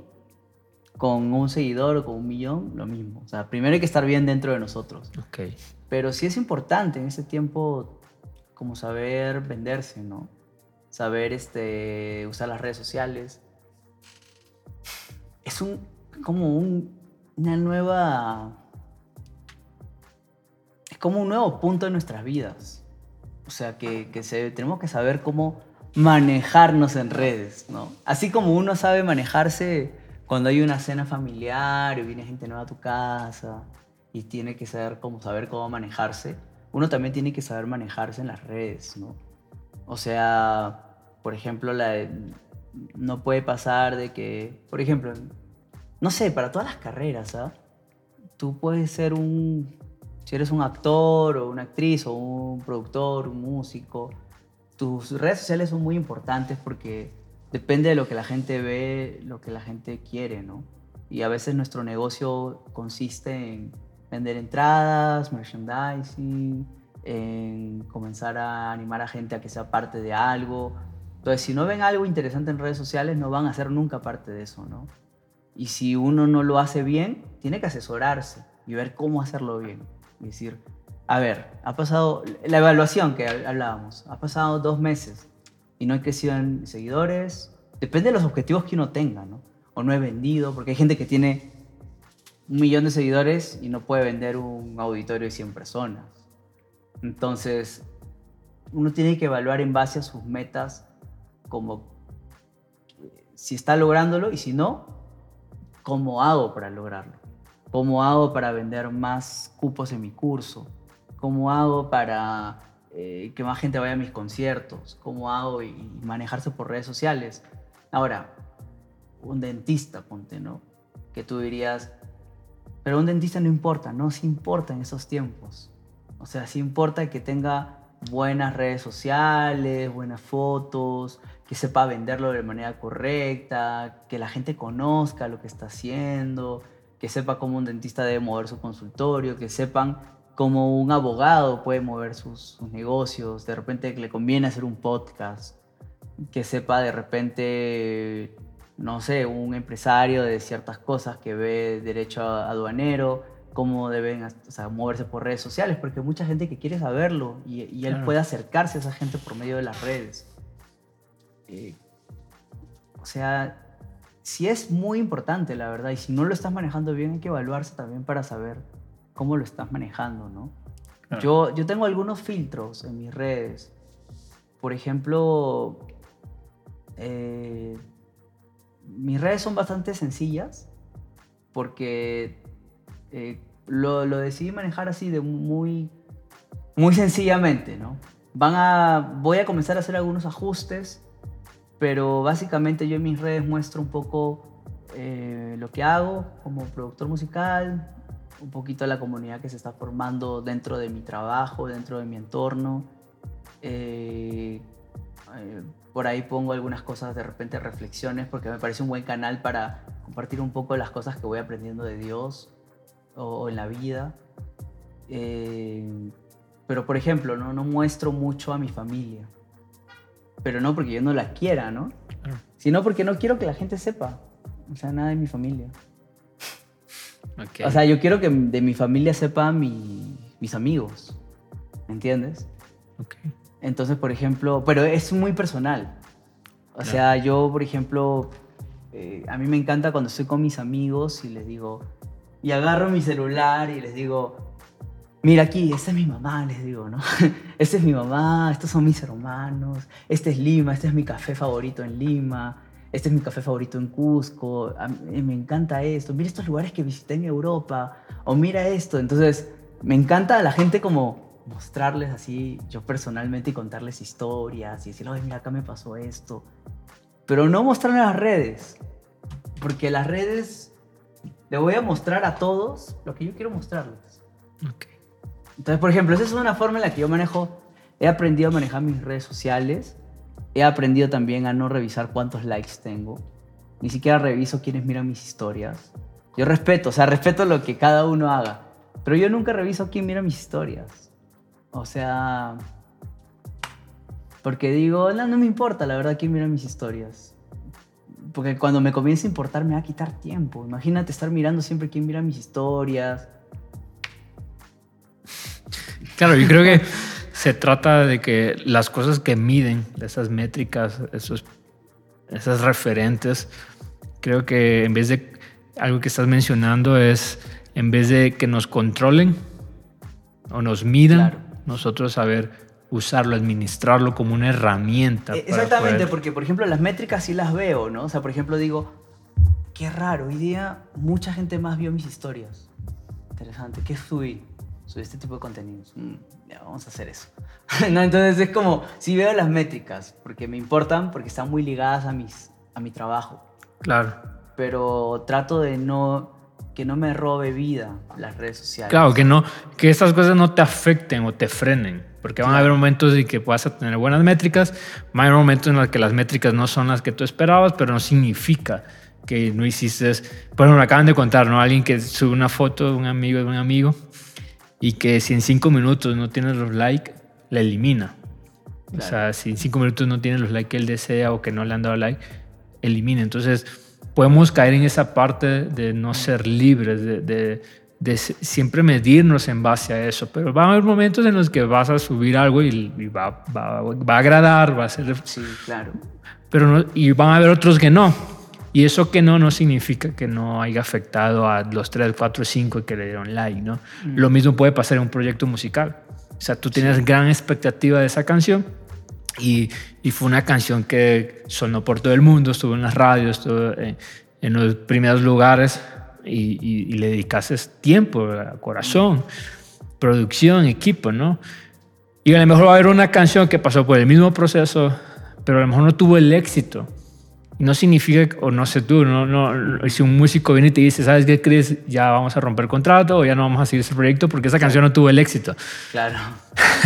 Speaker 2: con un seguidor o con un millón, lo mismo. O sea, primero hay que estar bien dentro de nosotros.
Speaker 1: Okay.
Speaker 2: Pero sí es importante en ese tiempo como saber venderse, ¿no? Saber este, usar las redes sociales. Es un, como un, una nueva... Es como un nuevo punto en nuestras vidas. O sea, que, que se, tenemos que saber cómo manejarnos en redes, ¿no? Así como uno sabe manejarse cuando hay una cena familiar y viene gente nueva a tu casa y tiene que saber cómo, saber cómo manejarse, uno también tiene que saber manejarse en las redes, ¿no? O sea, por ejemplo, la, no puede pasar de que, por ejemplo, no sé, para todas las carreras, ¿ah? Tú puedes ser un, si eres un actor o una actriz o un productor, un músico, tus redes sociales son muy importantes porque depende de lo que la gente ve, lo que la gente quiere, ¿no? Y a veces nuestro negocio consiste en vender entradas, merchandising, en comenzar a animar a gente a que sea parte de algo. Entonces, si no ven algo interesante en redes sociales, no van a ser nunca parte de eso, ¿no? Y si uno no lo hace bien, tiene que asesorarse y ver cómo hacerlo bien. Y decir, a ver, ha pasado la evaluación que hablábamos, ha pasado dos meses y no he crecido en seguidores. Depende de los objetivos que uno tenga, ¿no? O no he vendido, porque hay gente que tiene un millón de seguidores y no puede vender un auditorio de 100 personas. Entonces, uno tiene que evaluar en base a sus metas como si está lográndolo y si no, ¿cómo hago para lograrlo? ¿Cómo hago para vender más cupos en mi curso? ¿Cómo hago para eh, que más gente vaya a mis conciertos, cómo hago y, manejarse por redes sociales. Ahora, un dentista, ponte, ¿no? Que tú dirías, Pero un dentista no importa, no se importa en esos tiempos. O sea, sí importa que tenga buenas redes sociales, buenas fotos, que sepa venderlo de manera correcta, que la gente conozca lo que está haciendo, que sepa cómo un dentista debe mover su consultorio, que sepan cómo un abogado puede mover sus, negocios, de repente que le conviene hacer un podcast, que sepa de repente, no sé, un empresario de ciertas cosas que ve derecho aduanero, cómo deben moverse por redes sociales, porque hay mucha gente que quiere saberlo y, él puede acercarse a esa gente por medio de las redes. Eh, o sea, sí es muy importante, la verdad, y si no lo estás manejando bien, hay que evaluarse también para saber cómo lo estás manejando, ¿no? Yo, yo tengo algunos filtros en mis redes. Por ejemplo, eh, mis redes son bastante sencillas porque eh, lo, lo, decidí manejar así de muy, muy sencillamente, ¿no? Van a, voy a comenzar a hacer algunos ajustes, pero básicamente yo en mis redes muestro un poco eh, lo que hago como productor musical, un poquito la comunidad que se está formando dentro de mi trabajo, dentro de mi entorno. Eh, por ahí pongo algunas cosas, de repente reflexiones, porque me parece un buen canal para compartir un poco las cosas que voy aprendiendo de Dios o, en la vida. Eh, pero, por ejemplo, ¿no? no muestro mucho a mi familia. Pero no porque yo no la quiera, ¿no? Sino porque no quiero que la gente sepa. O sea, nada de mi familia. O sea, yo quiero que de mi familia sepan mis amigos. ¿Me entiendes? Okay. Entonces, por ejemplo, pero es muy personal. O sea, yo, por ejemplo, eh, a mí me encanta cuando estoy con mis amigos y les digo, y agarro mi celular y les digo, mira aquí, esta es mi mamá, les digo, ¿no? Esta es mi mamá, estos son mis hermanos, este es Lima, este es mi café favorito en Lima, este es mi café favorito en Cusco, me encanta esto, mira estos lugares que visité en Europa, o mira esto. Entonces, me encanta a la gente como mostrarles así, yo personalmente, y contarles historias y decir, oye, mira, acá me pasó esto. Pero no mostrar en las redes, porque las redes le voy a mostrar a todos lo que yo quiero mostrarles. Entonces, por ejemplo, esa es una forma en la que yo manejo, he aprendido a manejar mis redes sociales, he aprendido también a no revisar cuántos likes tengo, ni siquiera reviso quiénes miran mis historias. Yo respeto, o sea, respeto lo que cada uno haga, pero yo nunca reviso quién mira mis historias. O sea, porque digo, no, no me importa, la verdad, quién mira mis historias. Porque cuando me comience a importar me va a quitar tiempo. Imagínate estar mirando siempre quién mira mis historias.
Speaker 1: Claro, yo creo que se trata de que las cosas que miden, esas métricas, esos, esas referentes, creo que en vez de algo que estás mencionando es, en vez de que nos controlen o nos midan, nosotros saber usarlo, administrarlo como una herramienta.
Speaker 2: Eh, exactamente, porque por ejemplo las métricas sí las veo, ¿no? O sea, por ejemplo digo, qué raro, hoy día mucha gente más vio mis historias. Interesante, ¿qué subí? Subí este tipo de contenidos. Mm, ya, vamos a hacer eso. no, entonces es como, sí veo las métricas, porque me importan, porque están muy ligadas a, mis, a mi trabajo.
Speaker 1: Claro.
Speaker 2: Pero trato de no que no me robe vida las redes sociales.
Speaker 1: Claro, que no, que estas cosas no te afecten o te frenen, porque van a haber momentos en que puedas tener buenas métricas, van a haber momentos en los que las métricas no son las que tú esperabas, pero no significa que no hiciste, por ejemplo, me acaban de contar, ¿no? Alguien que sube una foto de un amigo de un amigo y que si en cinco minutos no tiene los likes, la elimina. O sea, si en cinco minutos no tiene los likes que él desea o que no le han dado like, elimina. Entonces, podemos caer en esa parte de no ser libres, de, siempre medirnos en base a eso. Pero va a haber momentos en los que vas a subir algo y, va, a agradar, va a ser...
Speaker 2: Sí, claro.
Speaker 1: Pero no, y van a haber otros que no. Y eso que no, no significa que no haya afectado a los 3, 4, 5 que le dieron like, ¿no? Mm. Lo mismo puede pasar en un proyecto musical. O sea, tú tienes gran expectativa de esa canción y, y, fue una canción que sonó por todo el mundo, estuvo en las radios, estuvo en, en los primeros lugares y, y, le dedicaste tiempo, corazón, producción, equipo, ¿no? Y a lo mejor va a haber una canción que pasó por el mismo proceso, pero a lo mejor no tuvo el éxito no significa, o no sé tú, no, no, si un músico viene y te dice, ¿sabes qué, Chris? Ya vamos a romper el contrato o ya no vamos a seguir ese proyecto porque esa canción no tuvo el éxito.
Speaker 2: Claro.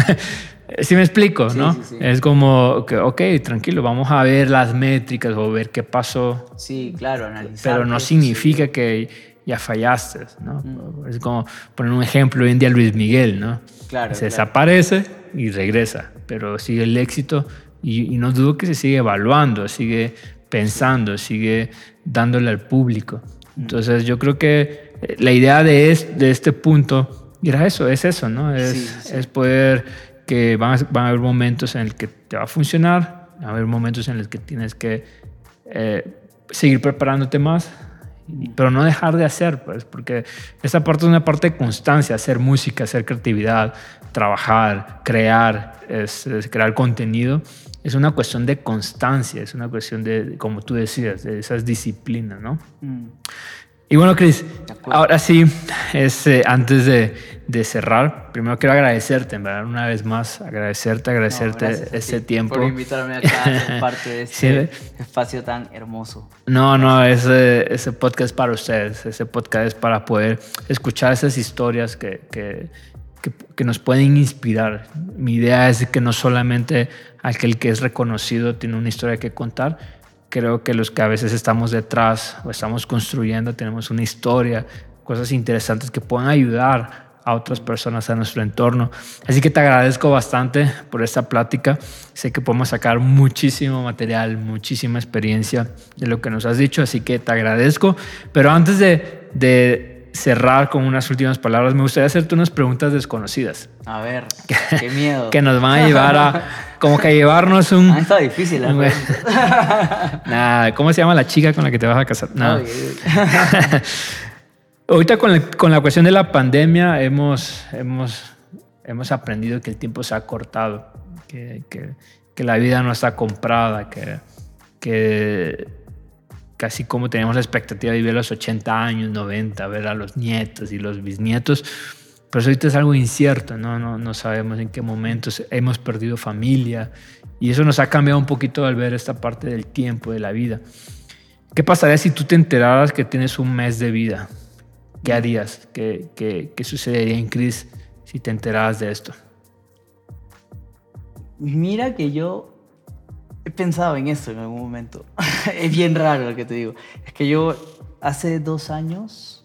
Speaker 1: sí me explico, ¿no? es como, que, ok, tranquilo, vamos a ver las métricas o ver qué pasó.
Speaker 2: Sí, claro, analizar.
Speaker 1: Pero no significa que ya fallaste, ¿no? Mm. Es como poner un ejemplo hoy en día Luis Miguel, ¿no?
Speaker 2: Claro.
Speaker 1: Se desaparece y regresa, pero sigue el éxito y, y no dudo que se sigue evaluando, sigue pensando, sigue dándole al público. Entonces yo creo que eh, la idea de, de este punto era eso, es eso, ¿no? Es, es poder que van a, van a, haber momentos en el que te va a funcionar, van a haber momentos en los que tienes que eh, seguir preparándote más, pero no dejar de hacer, pues, porque esta parte es una parte de constancia, hacer música, hacer creatividad, trabajar, crear, es crear contenido es una cuestión de constancia, es una cuestión de, como tú decías, de esas disciplinas, ¿no? Mm. Y bueno, Cris, ahora sí, es, eh, antes de, de, cerrar, primero quiero agradecerte, ¿verdad? Una vez más, agradecerte, agradecerte ese tiempo. Por
Speaker 2: invitarme acá a ser parte de este espacio tan hermoso.
Speaker 1: No, no, ese, ese podcast es para ustedes, ese podcast es para poder escuchar esas historias que, que que, nos pueden inspirar. Mi idea es que no solamente aquel que es reconocido tiene una historia que contar, creo que los que a veces estamos detrás o estamos construyendo tenemos una historia, cosas interesantes que puedan ayudar a otras personas a nuestro entorno. Así que te agradezco bastante por esta plática. Sé que podemos sacar muchísimo material, muchísima experiencia de lo que nos has dicho, así que te agradezco. Pero antes de, de cerrar con unas últimas palabras, me gustaría hacerte unas preguntas desconocidas.
Speaker 2: A ver, qué miedo.
Speaker 1: que nos van a llevar a, como que llevarnos un...
Speaker 2: Ah, está difícil. ¿eh?
Speaker 1: Nada, ¿cómo se llama la chica con la que te vas a casar? Nada. Ahorita con la, con la, cuestión de la pandemia hemos, hemos, hemos aprendido que el tiempo se ha cortado, que, que, que la vida no está comprada, que, que casi como teníamos la expectativa de vivir a los 80 años, 90, ver a los nietos y los bisnietos. Pero ahorita es algo incierto, ¿no? No, no sabemos en qué momentos hemos perdido familia y eso nos ha cambiado un poquito al ver esta parte del tiempo, de la vida. ¿Qué pasaría si tú te enteraras que tienes un mes de vida? ¿Qué harías? ¿Qué, qué, sucedería en Cris si te enteraras de esto?
Speaker 2: Mira que yo He pensado en eso en algún momento. es bien raro lo que te digo. Es que yo hace dos años,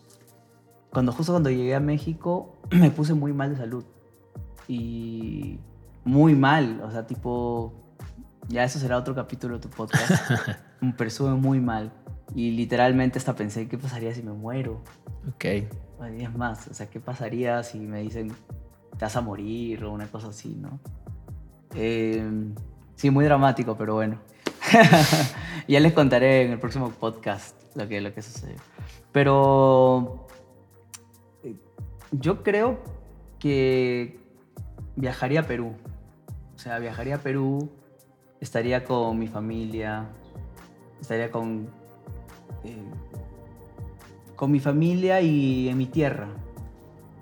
Speaker 2: cuando justo cuando llegué a México, me puse muy mal de salud. Y muy mal, o sea, tipo, ya eso será otro capítulo de tu podcast. Pero estuve muy mal. Y literalmente hasta pensé, ¿qué pasaría si me muero?
Speaker 1: Ok.
Speaker 2: Es más, o sea, ¿qué pasaría si me dicen, te vas a morir o una cosa así, ¿no? Eh, Sí, muy dramático, pero bueno. ya les contaré en el próximo podcast lo que, lo que sucedió. Pero yo creo que viajaría a Perú. O sea, viajaría a Perú, estaría con mi familia, estaría con, eh, con mi familia y en mi tierra.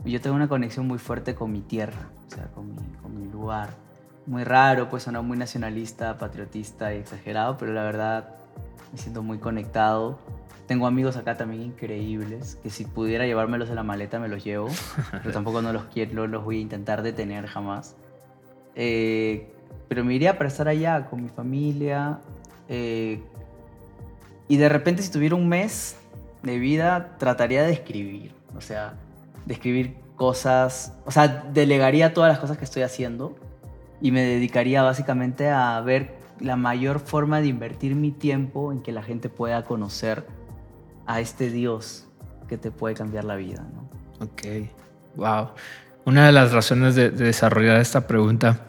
Speaker 2: Yo tengo una conexión muy fuerte con mi tierra, o sea, con mi, con mi lugar muy raro, pues suena muy nacionalista, patriotista y exagerado, pero la verdad me siento muy conectado. Tengo amigos acá también increíbles, que si pudiera llevármelos en la maleta me los llevo, pero tampoco no los quiero, los voy a intentar detener jamás. Eh, pero me iría para estar allá con mi familia. Eh, y de repente si tuviera un mes de vida, trataría de escribir. O sea, de escribir cosas, o sea, delegaría todas las cosas que estoy haciendo y me dedicaría básicamente a ver la mayor forma de invertir mi tiempo en que la gente pueda conocer a este Dios que te puede cambiar la vida. ¿no?
Speaker 1: Ok, wow. Una de las razones de, desarrollar esta pregunta,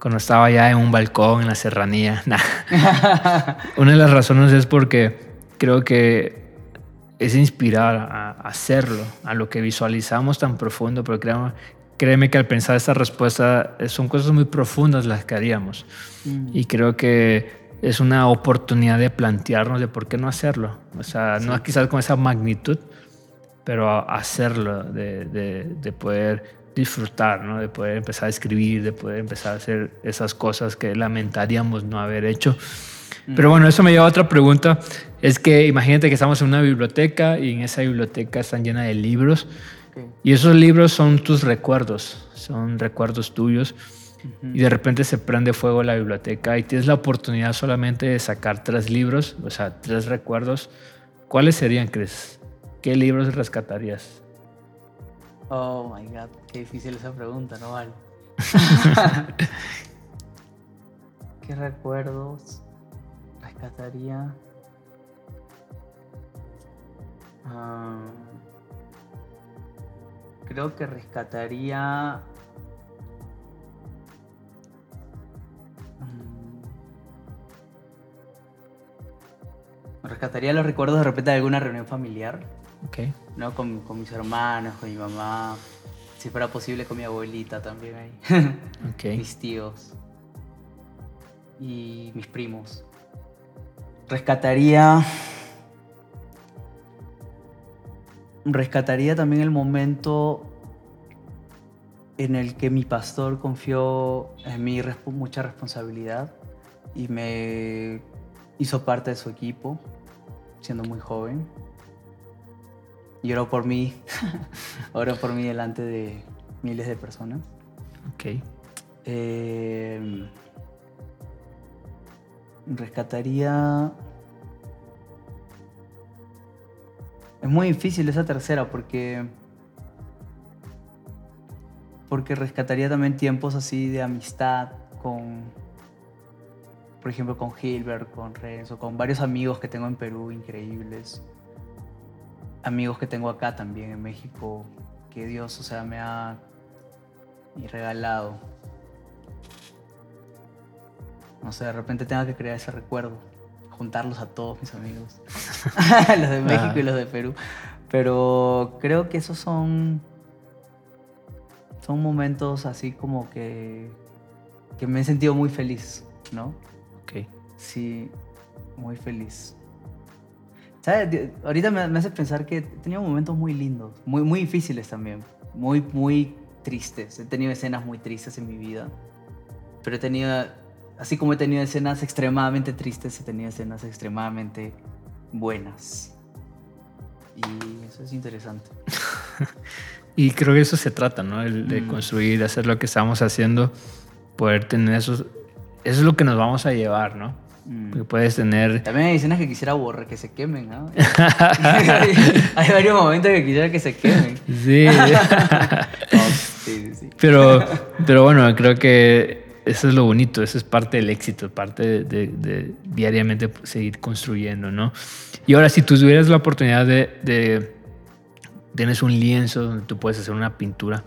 Speaker 1: cuando estaba ya en un balcón en la serranía, una de las razones es porque creo que es inspirar a hacerlo, a lo que visualizamos tan profundo, pero créeme que al pensar esta respuesta eh, son cosas muy profundas las que haríamos. Mm. Y creo que es una oportunidad de plantearnos de por qué no hacerlo. O sea, no quizás con esa magnitud, pero hacerlo, de, de, poder disfrutar, ¿no? de poder empezar a escribir, de poder empezar a hacer esas cosas que lamentaríamos no haber hecho. Pero bueno, eso me lleva a otra pregunta. Es que imagínate que estamos en una biblioteca y en esa biblioteca están llena de libros. Y esos libros son tus recuerdos, son recuerdos tuyos. Y de repente se prende fuego la biblioteca y tienes la oportunidad solamente de sacar tres libros, o sea, tres recuerdos. ¿Cuáles serían, crees? ¿Qué libros rescatarías?
Speaker 2: Oh my god, qué difícil esa pregunta, no vale. ¿Qué recuerdos rescataría? Ah, creo que rescataría. Mm, rescataría los recuerdos de repente de alguna reunión familiar.
Speaker 1: Ok.
Speaker 2: ¿no? Con, con, mis hermanos, con mi mamá, si fuera posible con mi abuelita también ahí.
Speaker 1: Okay.
Speaker 2: mis tíos y mis primos. Rescataría... Rescataría también el momento en el que mi pastor confió en mí mucha responsabilidad y me hizo parte de su equipo, siendo muy joven y oró por mí, oró por mí delante de miles de personas.
Speaker 1: Ok.
Speaker 2: Eh, rescataría... muy difícil esa tercera porque... Porque rescataría también tiempos así de amistad con... Por ejemplo, con Gilbert, con Renzo, con varios amigos que tengo en Perú increíbles amigos que tengo acá también en México, que Dios, o sea, me ha regalado. No sé, de repente tengo que crear ese recuerdo, juntarlos a todos mis amigos, los de México y los de Perú. Pero creo que esos son, son momentos así como que, que me he sentido muy feliz, ¿no?
Speaker 1: Ok.
Speaker 2: Sí, muy feliz. ¿Sabes? Ahorita me, hace pensar que he tenido momentos muy lindos, muy, muy difíciles también, muy, muy tristes. He tenido escenas muy tristes en mi vida, pero he tenido, así como he tenido escenas extremadamente tristes, he tenido escenas extremadamente buenas. Y eso es interesante.
Speaker 1: y creo que eso se trata, ¿no? El de mm. construir, hacer lo que estamos haciendo, poder tener esos... Eso es lo que nos vamos a llevar, ¿no? Mm. puedes tener.
Speaker 2: También hay escenas que quisiera borrar, que se quemen, ¿no? hay, varios momentos que quisiera que se quemen.
Speaker 1: Sí. sí, Pero, pero bueno, creo que eso es lo bonito, eso es parte del éxito, parte de, diariamente seguir construyendo, ¿no? Y ahora, si tú tuvieras la oportunidad de, de. Tienes un lienzo donde tú puedes hacer una pintura,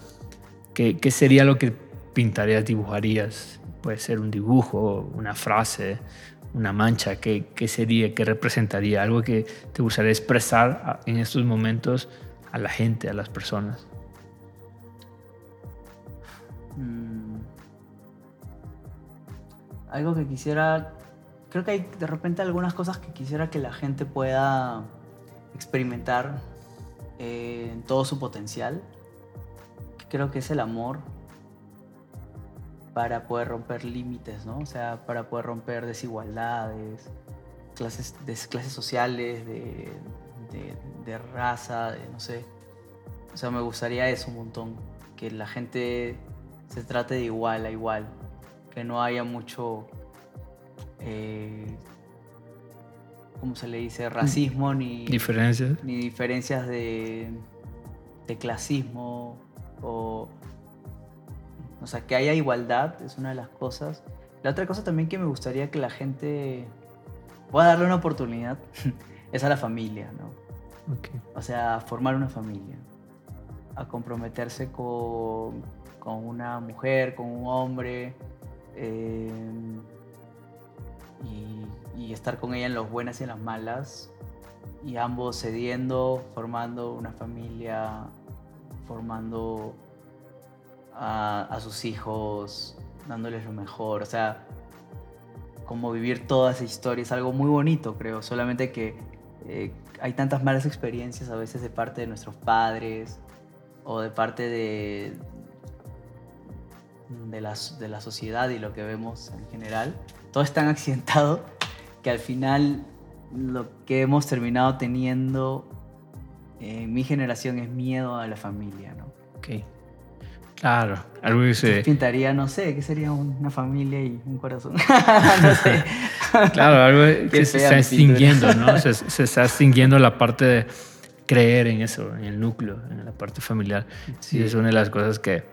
Speaker 1: ¿qué, ¿qué sería lo que pintarías, dibujarías? Puede ser un dibujo, una frase, una mancha? ¿Qué, sería? ¿Qué representaría? Algo que te gustaría expresar en estos momentos a la gente, a las personas.
Speaker 2: Mm. Algo que quisiera... Creo que hay de repente algunas cosas que quisiera que la gente pueda experimentar eh, todo su potencial. Creo que es el amor, para poder romper límites, ¿no? O sea, para poder romper desigualdades, clases, de, clases sociales, de, de, raza, de no sé. O sea, me gustaría eso un montón, que la gente se trate de igual a igual, que no haya mucho, eh, ¿cómo se le dice? Racismo ni
Speaker 1: diferencias,
Speaker 2: ni diferencias de, de clasismo o o sea, que haya igualdad es una de las cosas. La otra cosa también que me gustaría que la gente pueda darle una oportunidad es a la familia, ¿no? O sea, formar una familia, a comprometerse con, con una mujer, con un hombre, eh, y, y, estar con ella en las buenas y en las malas, y ambos cediendo, formando una familia, formando a, sus hijos, dándoles lo mejor. O sea, como vivir toda esa historia es algo muy bonito, creo. Solamente que eh, hay tantas malas experiencias a veces de parte de nuestros padres o de parte de, de, la, de la sociedad y lo que vemos en general. Todo es tan accidentado que al final lo que hemos terminado teniendo en mi generación es miedo a la familia, ¿no?
Speaker 1: Ok. Claro, algo que se...
Speaker 2: Pintaría, no sé, ¿qué sería una familia y un corazón? no sé.
Speaker 1: Claro, algo que se está extinguiendo, ¿no? Se, se, está extinguiendo la parte de creer en eso, en el núcleo, en la parte familiar. Sí. Y es una de las cosas que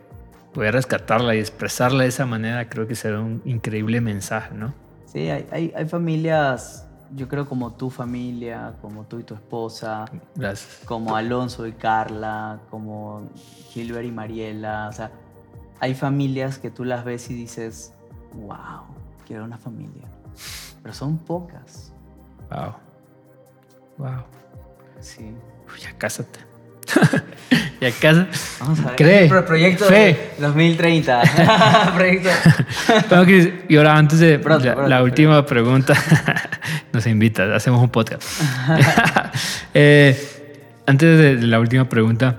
Speaker 1: poder rescatarla y expresarla de esa manera creo que será un increíble mensaje, ¿no?
Speaker 2: Sí, hay, hay, hay familias yo creo como tu familia, como tú y tu esposa,
Speaker 1: Gracias.
Speaker 2: como Alonso y Carla, como Gilbert y Mariela, o sea, hay familias que tú las ves y dices, wow, quiero una familia, pero son pocas.
Speaker 1: Wow. Wow.
Speaker 2: Sí.
Speaker 1: Uy, ya cásate. ya casa.
Speaker 2: Vamos a ver.
Speaker 1: Cree.
Speaker 2: Proyecto
Speaker 1: Fe.
Speaker 2: 2030. Proyecto.
Speaker 1: Tengo que- y ahora antes de
Speaker 2: Pronto,
Speaker 1: la,
Speaker 2: pronto,
Speaker 1: la última pregunta, nos invita, hacemos un podcast. Eh, antes de la última pregunta,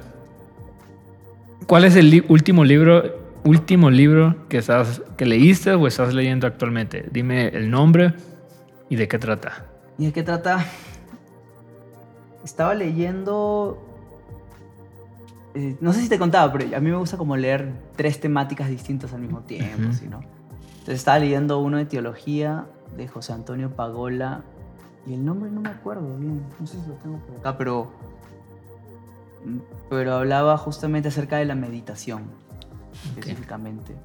Speaker 1: ¿cuál es el li- último libro, último libro que estás, que leíste o estás leyendo actualmente? Dime el nombre y de qué trata.
Speaker 2: ¿Y de qué trata? Estaba leyendo. Eh, no sé si te contaba, pero a mí me gusta como leer tres temáticas distintas al mismo tiempo,
Speaker 1: Ujú.
Speaker 2: ¿sí, no? Entonces estaba leyendo uno de teología de José Antonio Pagola y el nombre no me acuerdo bien, no sé si lo tengo por acá, pero pero hablaba justamente acerca de la meditación específicamente.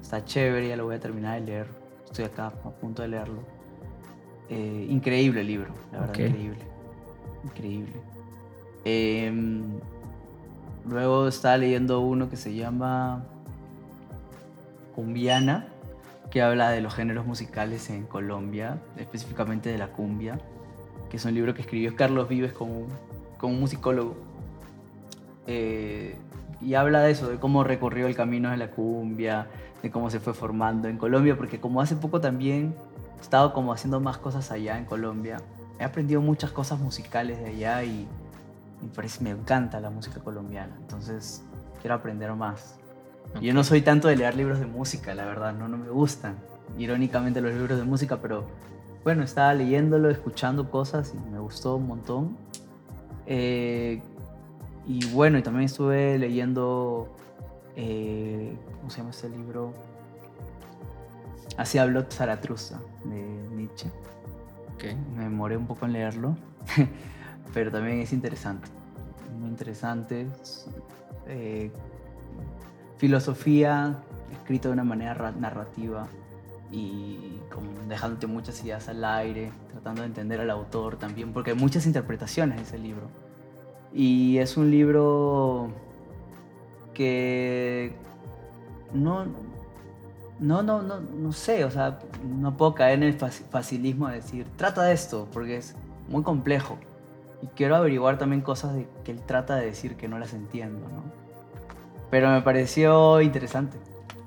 Speaker 2: Está chévere, ya lo voy a terminar de leer. Estoy acá a punto de leerlo. Eh, increíble el libro, la verdad, increíble. Increíble. Em, luego estaba leyendo uno que se llama Cumbiana, que habla de los géneros musicales en Colombia, específicamente de la cumbia, que es un libro que escribió Carlos Vives como un, musicólogo. Eh, y habla de eso, de cómo recorrió el camino de la cumbia, de cómo se fue formando en Colombia, porque como hace poco también he estado como haciendo más cosas allá en Colombia, he aprendido muchas cosas musicales de allá y, y parece, me encanta la música colombiana, entonces quiero aprender más. Yo no soy tanto de leer libros de música, la verdad, no, no me gustan, irónicamente los libros de música, pero bueno, estaba leyéndolo, escuchando cosas y me gustó un montón. Eh, y bueno, y también estuve leyendo, eh, ¿cómo se llama este libro? Así habló Zaratustra, de Nietzsche. Me demoré un poco en leerlo, pero también es interesante. Muy interesante. es, eh, filosofía escrita de una manera ra- narrativa y como dejándote muchas ideas al aire, tratando de entender al autor también, porque hay muchas interpretaciones de ese libro. Y es un libro que no, no, no, no, no sé, o sea, no puedo caer en el faci- facilismo de decir, trata de esto, porque es muy complejo. Y quiero averiguar también cosas de, que él trata de decir que no las entiendo, ¿no? Pero me pareció interesante,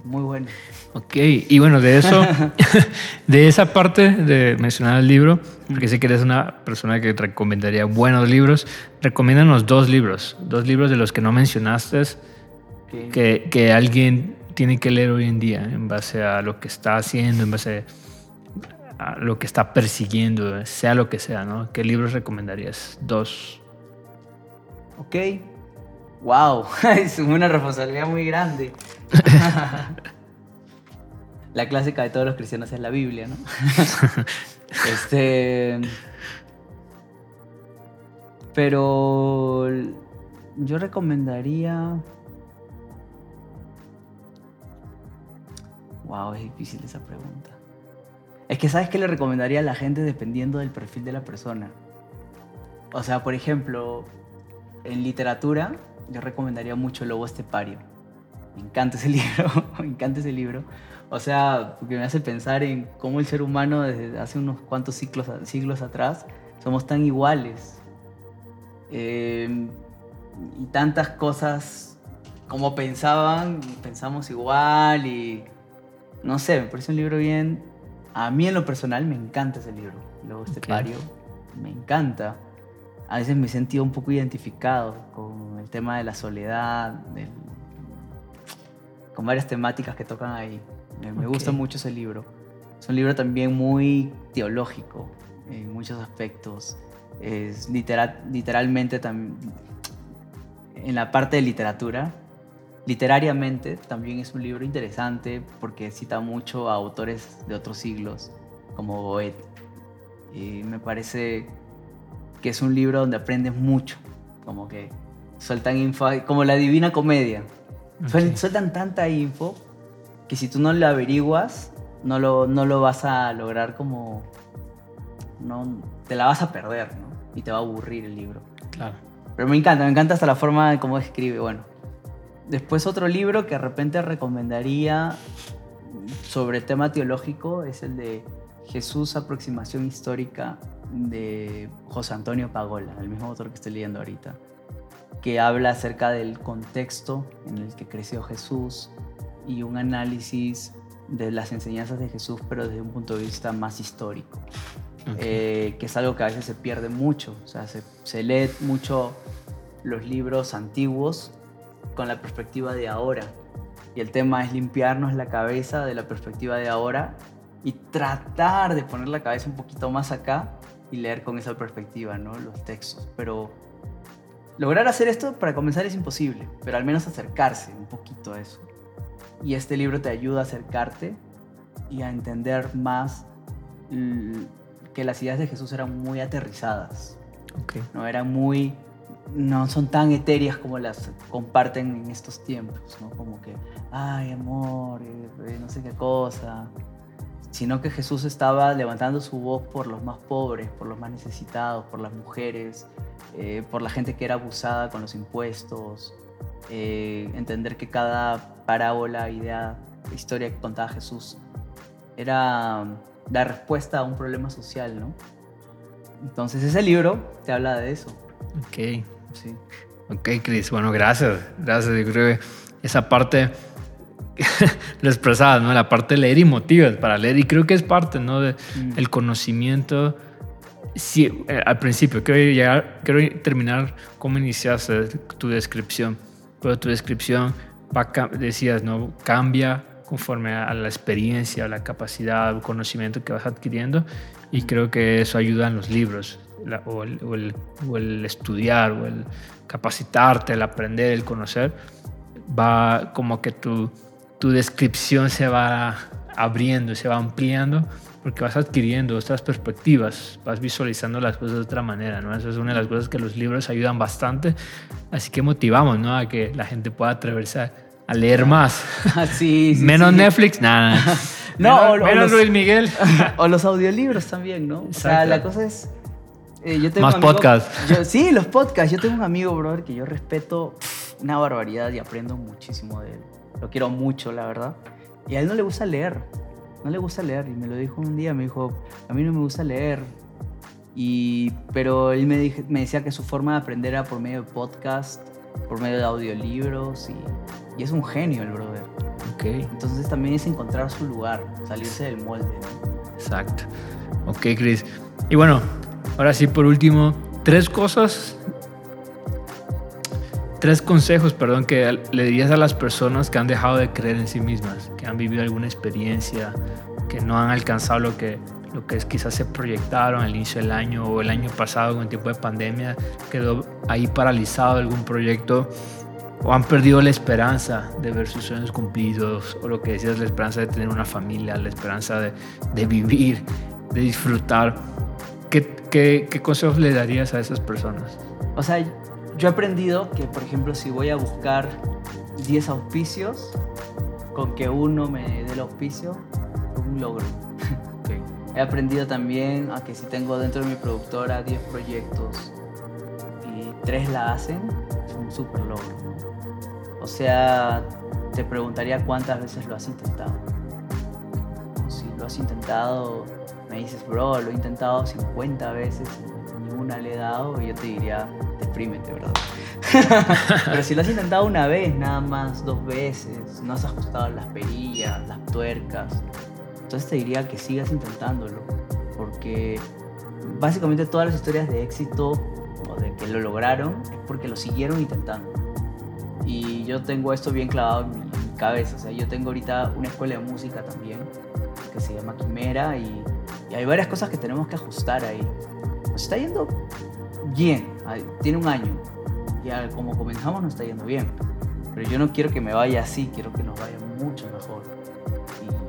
Speaker 2: muy bueno.
Speaker 1: Ok, y bueno, de eso, de esa parte de mencionar el libro, porque sé que eres una persona que recomendaría buenos libros, recomiéndanos dos libros, dos libros de los que no mencionaste
Speaker 2: Que-
Speaker 1: que, que alguien tiene que leer hoy en día en base a lo que está haciendo, en base a lo que está persiguiendo, sea lo que sea, ¿no? ¿Qué libros recomendarías? Dos.
Speaker 2: Ok. Wow, es una responsabilidad muy grande. la clásica de todos los cristianos es la Biblia, ¿no? este. Pero yo recomendaría. Wow, es difícil esa pregunta. Es que sabes qué le recomendaría a la gente dependiendo del perfil de la persona. O sea, por ejemplo, en literatura, yo recomendaría mucho Lobo Estepario. Me encanta ese libro, me encanta ese libro. O sea, porque me hace pensar en cómo el ser humano desde hace unos cuantos siglos, siglos atrás somos tan iguales. Eh, y tantas cosas como pensaban, pensamos igual y no sé, me parece un libro bien... A mí en lo personal me encanta ese libro, Lobo Estepario, me encanta a veces me he sentido un poco identificado con el tema de la soledad, del- con varias temáticas que tocan ahí. Me, gusta mucho ese libro. Es un libro también muy teológico en muchos aspectos. Es literal, literalmente también en la parte de literatura. Literariamente también es un libro interesante porque cita mucho a autores de otros siglos, como Goethe. Y me parece que es un libro donde aprendes mucho, como que sueltan info, como la divina comedia. Sueltan tanta info que si tú no lo averiguas, no lo, no lo vas a lograr como... No, te la vas a perder, ¿no? Y te va a aburrir el libro.
Speaker 1: Claro.
Speaker 2: Pero me encanta, me encanta hasta la forma de cómo escribe. Bueno, después otro libro que de repente recomendaría sobre tema teológico es el de Jesús, aproximación histórica de José Antonio Pagola, el mismo autor que estoy leyendo ahorita, que habla acerca del contexto en el que creció Jesús y un análisis de las enseñanzas de Jesús, pero desde un punto de vista más histórico, eh, que es algo que a veces se pierde mucho, o sea, se, se lee mucho los libros antiguos con la perspectiva de ahora, y el tema es limpiarnos la cabeza de la perspectiva de ahora y tratar de poner la cabeza un poquito más acá y leer con esa perspectiva, ¿no? Los textos. Pero lograr hacer esto para comenzar es imposible, pero al menos acercarse un poquito a eso. Y este libro te ayuda a acercarte y a entender más que las ideas de Jesús eran muy aterrizadas.
Speaker 1: Okay.
Speaker 2: No eran muy no son tan etéreas como las comparten en estos tiempos, ¿no? Como que, ay, amor, eh, eh, no sé qué cosa, sino que Jesús estaba levantando su voz por los más pobres, por los más necesitados, por las mujeres, eh, por la gente que era abusada con los impuestos, entender que cada parábola, idea, historia que contaba Jesús era la respuesta a un problema social, ¿no? Entonces ese libro te habla de eso.
Speaker 1: Ok. Sí. Ok, Chris. Bueno, gracias. Gracias. Yo creo que esa parte lo expresabas, ¿no? La parte de leer y motivas para leer. Y creo que es parte, ¿no? De, mm. El conocimiento. Sí, eh, al principio, quiero, llegar, quiero terminar cómo iniciaste tu descripción. Pero tu descripción, va, decías, ¿no? Cambia conforme a la experiencia, a la capacidad, el conocimiento que vas adquiriendo. Y creo que eso ayuda en los libros, o, el, o, el, o el estudiar, o el capacitarte, el aprender, el conocer. Va como que tu tu descripción se va abriendo, se va ampliando, porque vas adquiriendo otras perspectivas, vas visualizando las cosas de otra manera, ¿no? Eso es una de las cosas que los libros ayudan bastante, así que motivamos, ¿no? A que la gente pueda atreverse a, leer más.
Speaker 2: Ah, sí,
Speaker 1: Menos Netflix, nada.
Speaker 2: no,
Speaker 1: menos, Luis Miguel.
Speaker 2: o los audiolibros también, ¿no? O sea, la cosa es... Eh, yo tengo
Speaker 1: más podcasts.
Speaker 2: Sí, los podcasts. Yo tengo un amigo, brother, que yo respeto una barbaridad y aprendo muchísimo de él lo quiero mucho, la verdad. Y a él no le gusta leer, no le gusta leer. Y me lo dijo un día, me dijo, a mí no me gusta leer. Y, pero él me, me decía que su forma de aprender era por medio de podcast, por medio de audiolibros. Y, y es un genio el brother.
Speaker 1: Ok.
Speaker 2: Entonces también es encontrar su lugar, salirse del molde.
Speaker 1: Exacto. Ok, Chris. Y bueno, ahora sí, por último, tres cosas tres consejos, perdón, que le dirías a las personas que han dejado de creer en sí mismas, que han vivido alguna experiencia, que no han alcanzado lo que, lo que quizás se proyectaron al inicio del año o el año pasado con el tiempo de pandemia, quedó ahí paralizado algún proyecto o han perdido la esperanza de ver sus sueños cumplidos o lo que decías, la esperanza de tener una familia, la esperanza de, de vivir, de disfrutar. ¿Qué, qué, consejos le darías a esas personas?
Speaker 2: O sea, yo he aprendido que, por ejemplo, si voy a buscar 10 auspicios, con que uno me dé el auspicio, es un logro. He aprendido también a que si tengo dentro de mi productora 10 proyectos y 3 la hacen, es un super logro. O sea, te preguntaría cuántas veces lo has intentado. Si lo has intentado, me dices, bro, lo he intentado 50 veces y ninguna le he dado, yo te diría, deprímete, ¿verdad? Pero si lo has intentado una vez, nada más, dos veces, no has ajustado las perillas, las tuercas, entonces te diría que sigas intentándolo, porque básicamente todas las historias de éxito o de que lo lograron es porque lo siguieron intentando. Y yo tengo esto bien clavado en mi, cabeza, o sea, yo tengo ahorita una escuela de música también, que se llama Quimera y, hay varias cosas que tenemos que ajustar ahí. Nos está yendo bien, tiene un año. Ya como comenzamos nos está yendo bien. Pero yo no quiero que me vaya así, quiero que nos vaya mucho mejor.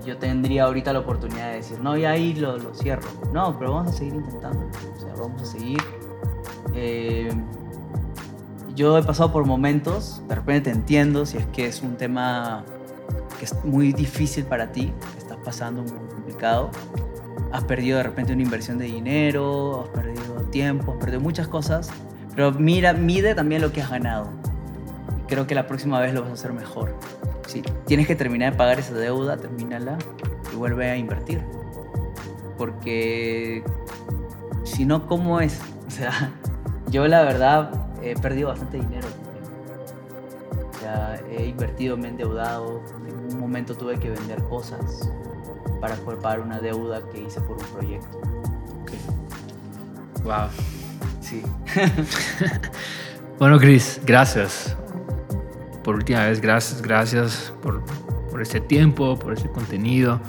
Speaker 2: Y yo tendría ahorita la oportunidad de decir, no, ya ahí lo, lo cierro. No, pero vamos a seguir intentando. O sea, vamos a seguir. Eh, yo he pasado por momentos, de repente te entiendo si es que es un tema que es muy difícil para ti, que estás pasando muy complicado. Has perdido de repente una inversión de dinero, has perdido tiempo, has perdido muchas cosas, pero mira, mide también lo que has ganado. Creo que la próxima vez lo vas a hacer mejor. Si tienes que terminar de pagar esa deuda, termínala y vuelve a invertir. Porque si no, ¿cómo es? O sea, yo la verdad he perdido bastante dinero O he invertido, me he endeudado. En un momento tuve que vender cosas para pagar una deuda que hice por un proyecto.
Speaker 1: Wow.
Speaker 2: Sí.
Speaker 1: bueno, Chris, gracias. Por última vez, gracias, gracias por, por este tiempo, por este contenido.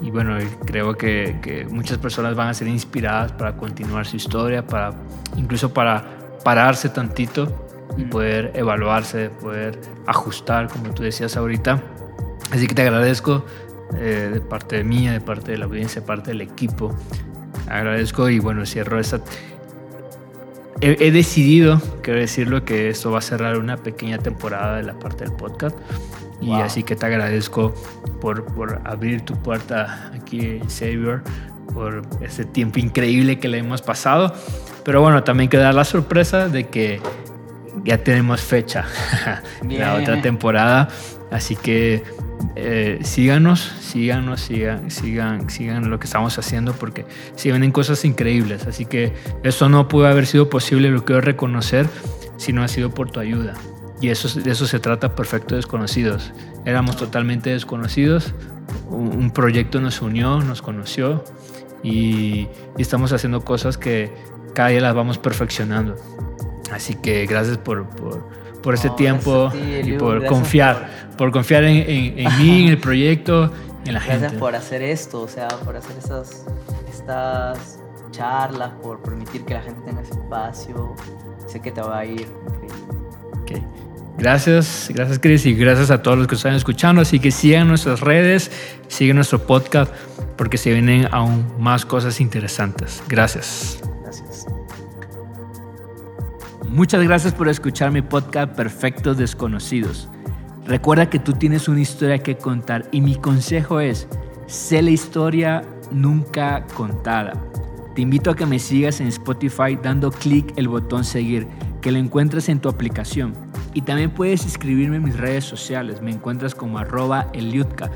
Speaker 1: Y bueno, creo que, que, muchas personas van a ser inspiradas para continuar su historia, para incluso para pararse tantito y poder evaluarse, poder ajustar, como tú decías ahorita. Así que te agradezco eh, de parte mía, de parte de la audiencia, de parte del equipo. Agradezco y bueno, cierro esta... He, decidido, quiero decirlo, que esto va a cerrar una pequeña temporada de la parte del podcast. Y así que te agradezco por, por abrir tu puerta aquí, Xavier, por ese tiempo increíble que le hemos pasado. Pero bueno, también queda la sorpresa de que ya tenemos fecha la otra temporada. Así que eh, síganos, síganos, sigan, sigan, sigan lo que estamos haciendo porque si vienen cosas increíbles. Así que esto no pudo haber sido posible, lo quiero reconocer, si no ha sido por tu ayuda. Y eso, de eso se trata Perfecto Desconocidos. Éramos totalmente desconocidos, un, proyecto nos unió, nos conoció y estamos haciendo cosas que cada día las vamos perfeccionando. Así que gracias por, por, por este tiempo y por confiar, por, confiar en, en, mí, en el proyecto, en la
Speaker 2: gente.
Speaker 1: Gracias
Speaker 2: por hacer esto, o sea, por hacer esas, estas charlas, por permitir que la gente tenga ese espacio. Sé que te va a ir.
Speaker 1: Gracias, gracias Chris y gracias a todos los que están escuchando. Así que sigan nuestras redes, sigan nuestro podcast porque se vienen aún más cosas interesantes. Gracias. Muchas gracias por escuchar mi podcast Perfectos Desconocidos. Recuerda que tú tienes una historia que contar y mi consejo es, sé la historia nunca contada. Te invito a que me sigas en Spotify dando clic el botón seguir, que lo encuentres en tu aplicación. Y también puedes escribirme en mis redes sociales, me encuentras como arroba eliutka.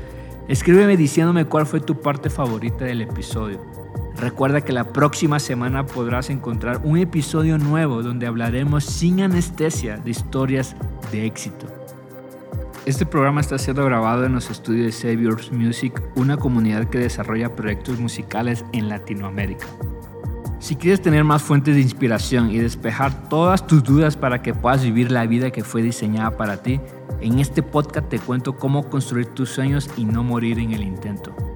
Speaker 1: Escríbeme diciéndome cuál fue tu parte favorita del episodio. Recuerda que la próxima semana podrás encontrar un episodio nuevo donde hablaremos sin anestesia de historias de éxito. Este programa está siendo grabado en los estudios de Saviors Music, una comunidad que desarrolla proyectos musicales en Latinoamérica. Si quieres tener más fuentes de inspiración y despejar todas tus dudas para que puedas vivir la vida que fue diseñada para ti, en este podcast te cuento cómo construir tus sueños y no morir en el intento.